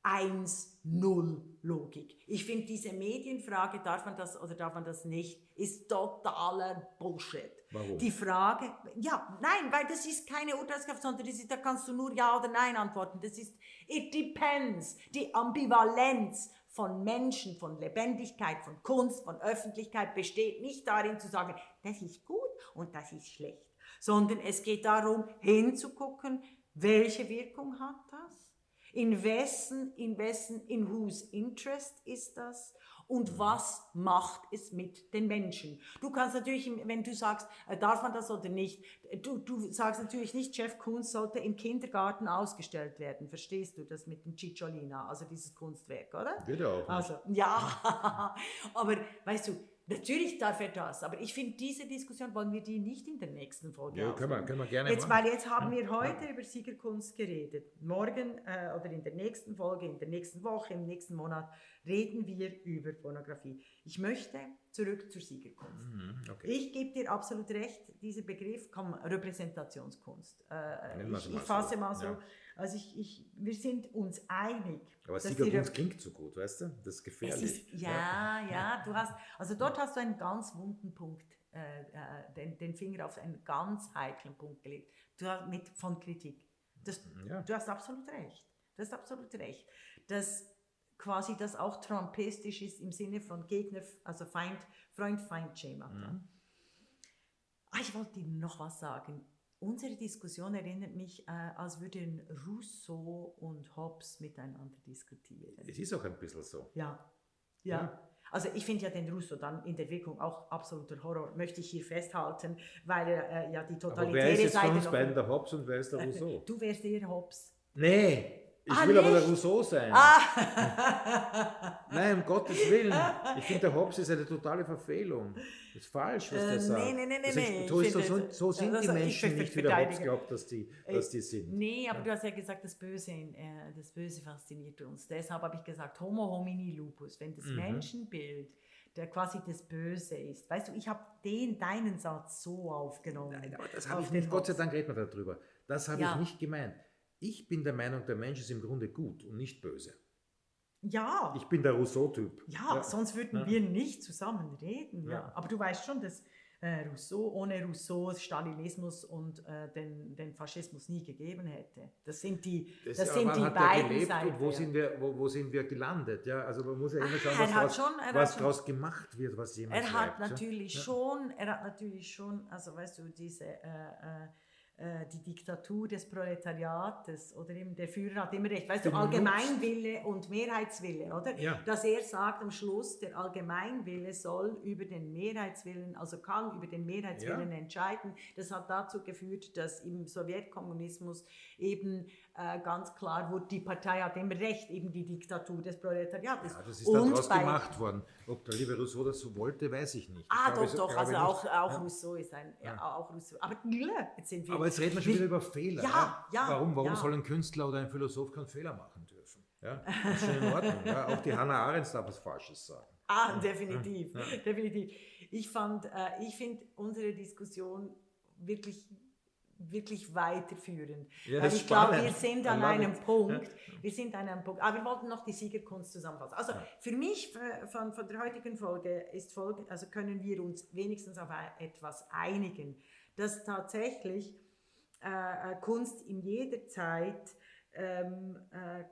1-0-Logik. Ich finde, diese Medienfrage, darf man das oder darf man das nicht, ist totaler Bullshit. Warum? Die Frage, ja, nein, weil das ist keine Urteilskraft, sondern das ist, da kannst du nur Ja oder Nein antworten. Das ist, it depends, die Ambivalenz von Menschen, von Lebendigkeit, von Kunst, von Öffentlichkeit besteht nicht darin zu sagen, das ist gut und das ist schlecht, sondern es geht darum, hinzugucken, welche Wirkung hat das? In wessen, in wessen, in whose interest ist das? Und was macht es mit den Menschen? Du kannst natürlich, wenn du sagst, äh, darf man das oder nicht, du, du sagst natürlich nicht, Jeff Koons sollte im Kindergarten ausgestellt werden. Verstehst du das mit dem Cicciolina, also dieses Kunstwerk, oder? Wird auch. Also, ja, aber weißt du, natürlich darf er das, aber ich finde, diese Diskussion wollen wir die nicht in der nächsten Folge Ja, können wir, können wir gerne Jetzt, machen. weil jetzt haben wir heute über Siegerkunst geredet. Morgen äh, oder in der nächsten Folge, in der nächsten Woche, im nächsten Monat reden wir über Pornografie. Ich möchte zurück zur Siegerkunst. Mhm, okay. Ich gebe dir absolut recht, dieser Begriff kommt Repräsentationskunst. Äh, ich, ich fasse mal so. ja. Also ich, ich, wir sind uns einig. Aber Siegerkunst klingt so gut, weißt du? Das ist gefährlich. ist, ja, ja, du hast, also dort hast du einen ganz wunden Punkt, äh, äh, den, den Finger auf einen ganz heiklen Punkt gelegt, du hast mit, von Kritik. Das, Ja. Du hast absolut recht. Du hast absolut recht. Dass quasi das auch trumpistisch ist im Sinne von Gegner, also Feind, Freund-Feind-Schema. Mhm. Ah, ich wollte dir noch was sagen. Unsere Diskussion erinnert mich, äh, als würden Rousseau und Hobbes miteinander diskutieren. Es ist auch ein bisschen so. Ja. Ja. Ja. Also ich finde ja den Rousseau dann in der Wirkung auch absoluter Horror, möchte ich hier festhalten, weil er äh, ja die Aber totalitäre wer ist jetzt Seite von uns beiden der Hobbes und wer ist der Rousseau? Du wärst eher Hobbes. Nee, ich Ah, will aber der nicht? Rousseau sein. Ah! Nein, um Gottes Willen. Ich finde, der Hobbes ist eine totale Verfehlung. Das ist falsch, was Äh, der sagt. nee, nee, Das nee, ist- nee, So, so, so, so sind das- die Menschen nicht, wie der Hobbes glaubt, dass die, dass die sind. Nee, aber du hast ja gesagt, das Böse, äh, das Böse fasziniert uns. Deshalb habe ich gesagt, Homo homini lupus, wenn das Mhm. Menschenbild, der quasi das Böse ist. Weißt du, ich habe den, deinen Satz so aufgenommen. Nein, aber das habe ich nicht, Gott sei. Dank reden wir darüber. Das habe Ja. ich nicht gemeint. Ich bin der Meinung, der Mensch ist im Grunde gut und nicht böse. Ja, Ich bin der Rousseau-Typ. ja, sonst würden Ja. wir nicht zusammen reden. Ja. Ja. Aber du weißt schon, dass äh, Rousseau ohne Rousseau Stalinismus und äh, den, den Faschismus nie gegeben hätte. Das sind die, das, Das, sind die hat beiden gelebt Seiten. und wo ja. sind, wir, wo, wo sind wir gelandet? Ja, also man muss ja immer schauen, Ah, was, hat schon- hat was schon- draus gemacht wird, was jemand Er hat schreibt, ja. natürlich Ja. schon, er hat natürlich schon, also weißt du, diese äh, äh, die Diktatur des Proletariates oder eben der Führer hat immer recht, weißt du, Allgemeinwille und Mehrheitswille, oder? Ja. Dass er sagt am Schluss, der Allgemeinwille soll über den Mehrheitswillen, also kann über den Mehrheitswillen Ja. entscheiden. Das hat dazu geführt, dass im Sowjetkommunismus eben äh, ganz klar wurde, die Partei hat immer recht, eben die Diktatur des Proletariates. Ja, das ist Und draus bei- gemacht worden. Ob der liebe Rousseau das so wollte, weiß ich nicht. Ich Ah, glaube, doch, doch, also auch, auch Ja. Rousseau ist ein, ja, Ja. auch Rousseau. Aber jetzt sind wir. Aber jetzt reden wir schon wieder über Fehler. Ja, ja, Warum, warum soll ein Künstler oder ein Philosoph keinen Fehler machen dürfen? Ja, das ist schon in Ordnung. Ja, auch die Hannah Arendt darf was Falsches sagen. Ah, definitiv, definitiv. Ich fand, äh, ich finde unsere Diskussion wirklich wirklich weiterführend. Ja, Weil ich glaube, wir sind an einem it. Punkt, wir sind an einem Punkt, aber wir wollten noch die Siegerkunst zusammenfassen. Also für mich, äh, von, von der heutigen Folge, ist folgend, also können wir uns wenigstens auf etwas einigen, dass tatsächlich äh, äh, Kunst in jeder Zeit ähm, äh,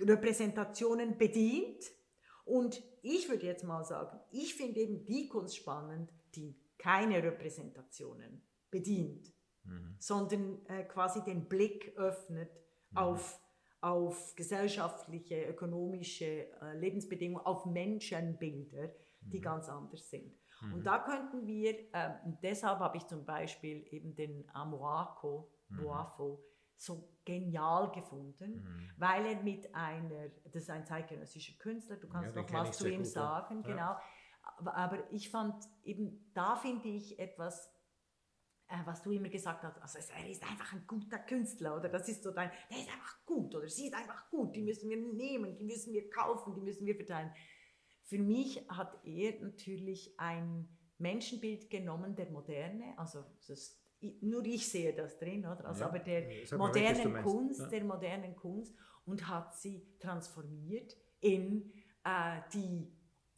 Repräsentationen bedient. Und ich würde jetzt mal sagen, ich finde eben die Kunst spannend, die keine Repräsentationen bedient, sondern äh, quasi den Blick öffnet auf, auf gesellschaftliche, ökonomische äh, Lebensbedingungen, auf Menschenbilder, die ganz anders sind. Und da könnten wir, und deshalb habe ich zum Beispiel eben den Amoako Boafo so genial gefunden, weil er mit einer, das ist ein zeitgenössischer Künstler, du kannst den noch was zu ihm gut, ja. sagen, Ja. genau. Aber, ich fand eben, da finde ich etwas, äh, was du immer gesagt hast, also er ist einfach ein guter Künstler, oder das ist so dein, der ist einfach gut, oder sie ist einfach gut, die müssen wir nehmen, die müssen wir kaufen, die müssen wir verteilen. Für mich hat er natürlich ein Menschenbild genommen der Moderne, also das, i- nur ich sehe das drin, oder? Also Ja, aber der du modernen meinst. Kunst, Ja. der modernen Kunst und hat sie transformiert in äh, die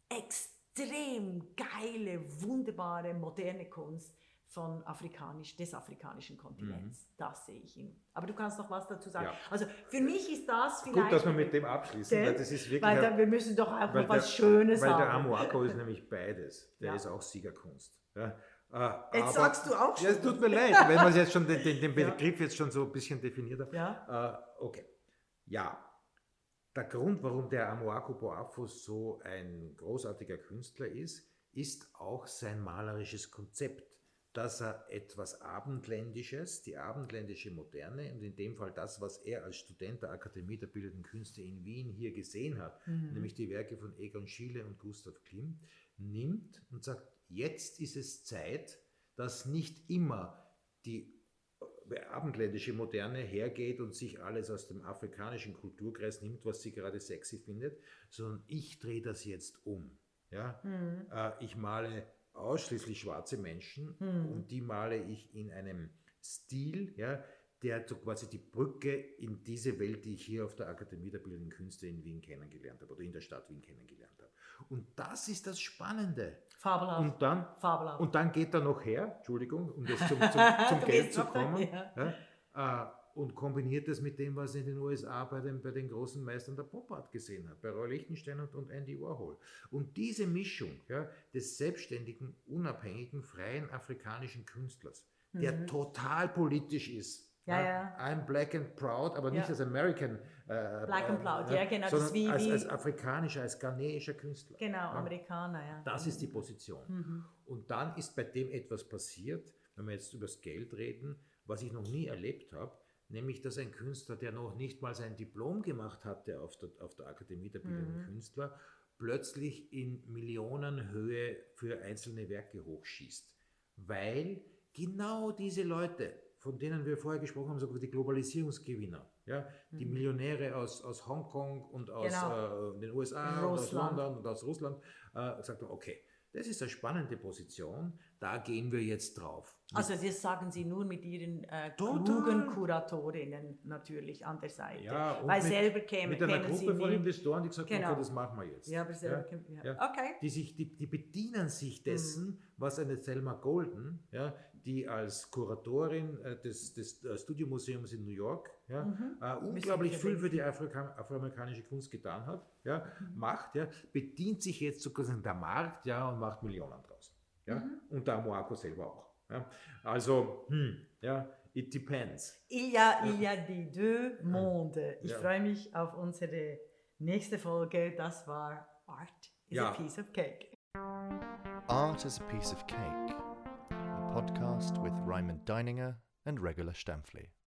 extrem geile, wunderbare, moderne Kunst von afrikanisch, des afrikanischen Kontinents. Das sehe ich ihn. Aber du kannst noch was dazu sagen. Mhm. Ja. Also für mich ist das vielleicht... Gut, dass wir mit dem abschließen, weil das ist wirklich. weil dann, wir müssen doch auch weil noch was der, Schönes Weil haben. der Amoako ist nämlich beides. Der Ja. ist auch Siegerkunst. Ja. Äh, Jetzt sagst du auch Ja, es tut mir leid, wenn man jetzt schon den, den, den. Begriff jetzt schon so ein bisschen definiert hat. Ja. Äh, okay. Ja. Der Grund, warum der Amoako Boafo so ein großartiger Künstler ist, ist auch sein malerisches Konzept, dass er etwas Abendländisches, die abendländische Moderne und in dem Fall das, was er als Student der Akademie der Bildenden Künste in Wien hier gesehen hat, Mhm. nämlich die Werke von Egon Schiele und Gustav Klimt, nimmt und sagt, jetzt ist es Zeit, dass nicht immer die abendländische Moderne hergeht und sich alles aus dem afrikanischen Kulturkreis nimmt, was sie gerade sexy findet, sondern ich drehe das jetzt um. Ja? Mhm. Äh, ich male ausschließlich schwarze Menschen Mhm. und die male ich in einem Stil, ja, der so quasi die Brücke in diese Welt, die ich hier auf der Akademie der Bildenden Künste in Wien kennengelernt habe oder in der Stadt Wien kennengelernt habe. Und das ist das Spannende. Fabelhaft. Und dann Fabelhaft. und dann geht er noch her, Entschuldigung, um jetzt zum, zum, zum Geld zu kommen, her. ja, äh, und kombiniert das mit dem, was er in den USA bei den, bei den großen Meistern der Pop Art gesehen hat, bei Roy Lichtenstein und, und Andy Warhol. Und diese Mischung ja, des selbstständigen, unabhängigen, freien afrikanischen Künstlers, der total politisch ist. Mhm. Ja, ja. I'm black and proud, aber nicht Ja. als American. Äh, Black and proud, äh, ja, genau, Sondern wie- als, als afrikanischer, als ghaneischer Künstler. genau, Ja. Amerikaner, ja. Das ist die Position. Mhm. Und dann ist bei dem etwas passiert, wenn wir jetzt über das Geld reden, was ich noch nie erlebt habe, nämlich dass ein Künstler, der noch nicht mal sein Diplom gemacht hatte auf der, auf der Akademie der Bildenden Mhm. Künstler, plötzlich in Millionenhöhe für einzelne Werke hochschießt. Weil genau diese Leute, von denen wir vorher gesprochen haben, sogar die Globalisierungsgewinner, ja, die Millionäre aus, aus Hongkong und aus Mhm. Genau. äh, den USA und aus. London und aus Russland, äh, gesagt haben, okay, das ist eine spannende Position, da gehen wir jetzt drauf. Also das sagen Sie nur mit Ihren äh, klugen Kuratorinnen natürlich an der Seite. Ja, Weil mit- selber kämen, mit einer kennen Sie Gruppe von nie. Investoren, die gesagt haben, Genau. okay, das machen wir jetzt. Ja, aber selber Ja, kämen, ja. ja. Okay. Die, sich, die, die bedienen sich Mhm. dessen, was eine Thelma Golden, ja, die als Kuratorin äh, des, des äh, Studiomuseums in New York ja, Mhm. äh, unglaublich viel für die Afrika afroamerikanische Kunst getan hat, ja, Mhm. macht, ja, bedient sich jetzt sozusagen der Markt ja, und macht Millionen draus. Ja, Mhm. Und der Amoako selber auch. Ja? Also, hm, ja, it depends. Il y a, il y a die deux mondes. Ich Ja. freue mich auf unsere nächste Folge. Das war Art is Ja. a Piece of Cake. Art is a Piece of Cake, a podcast with Raymond Deininger and Regula Stempfli.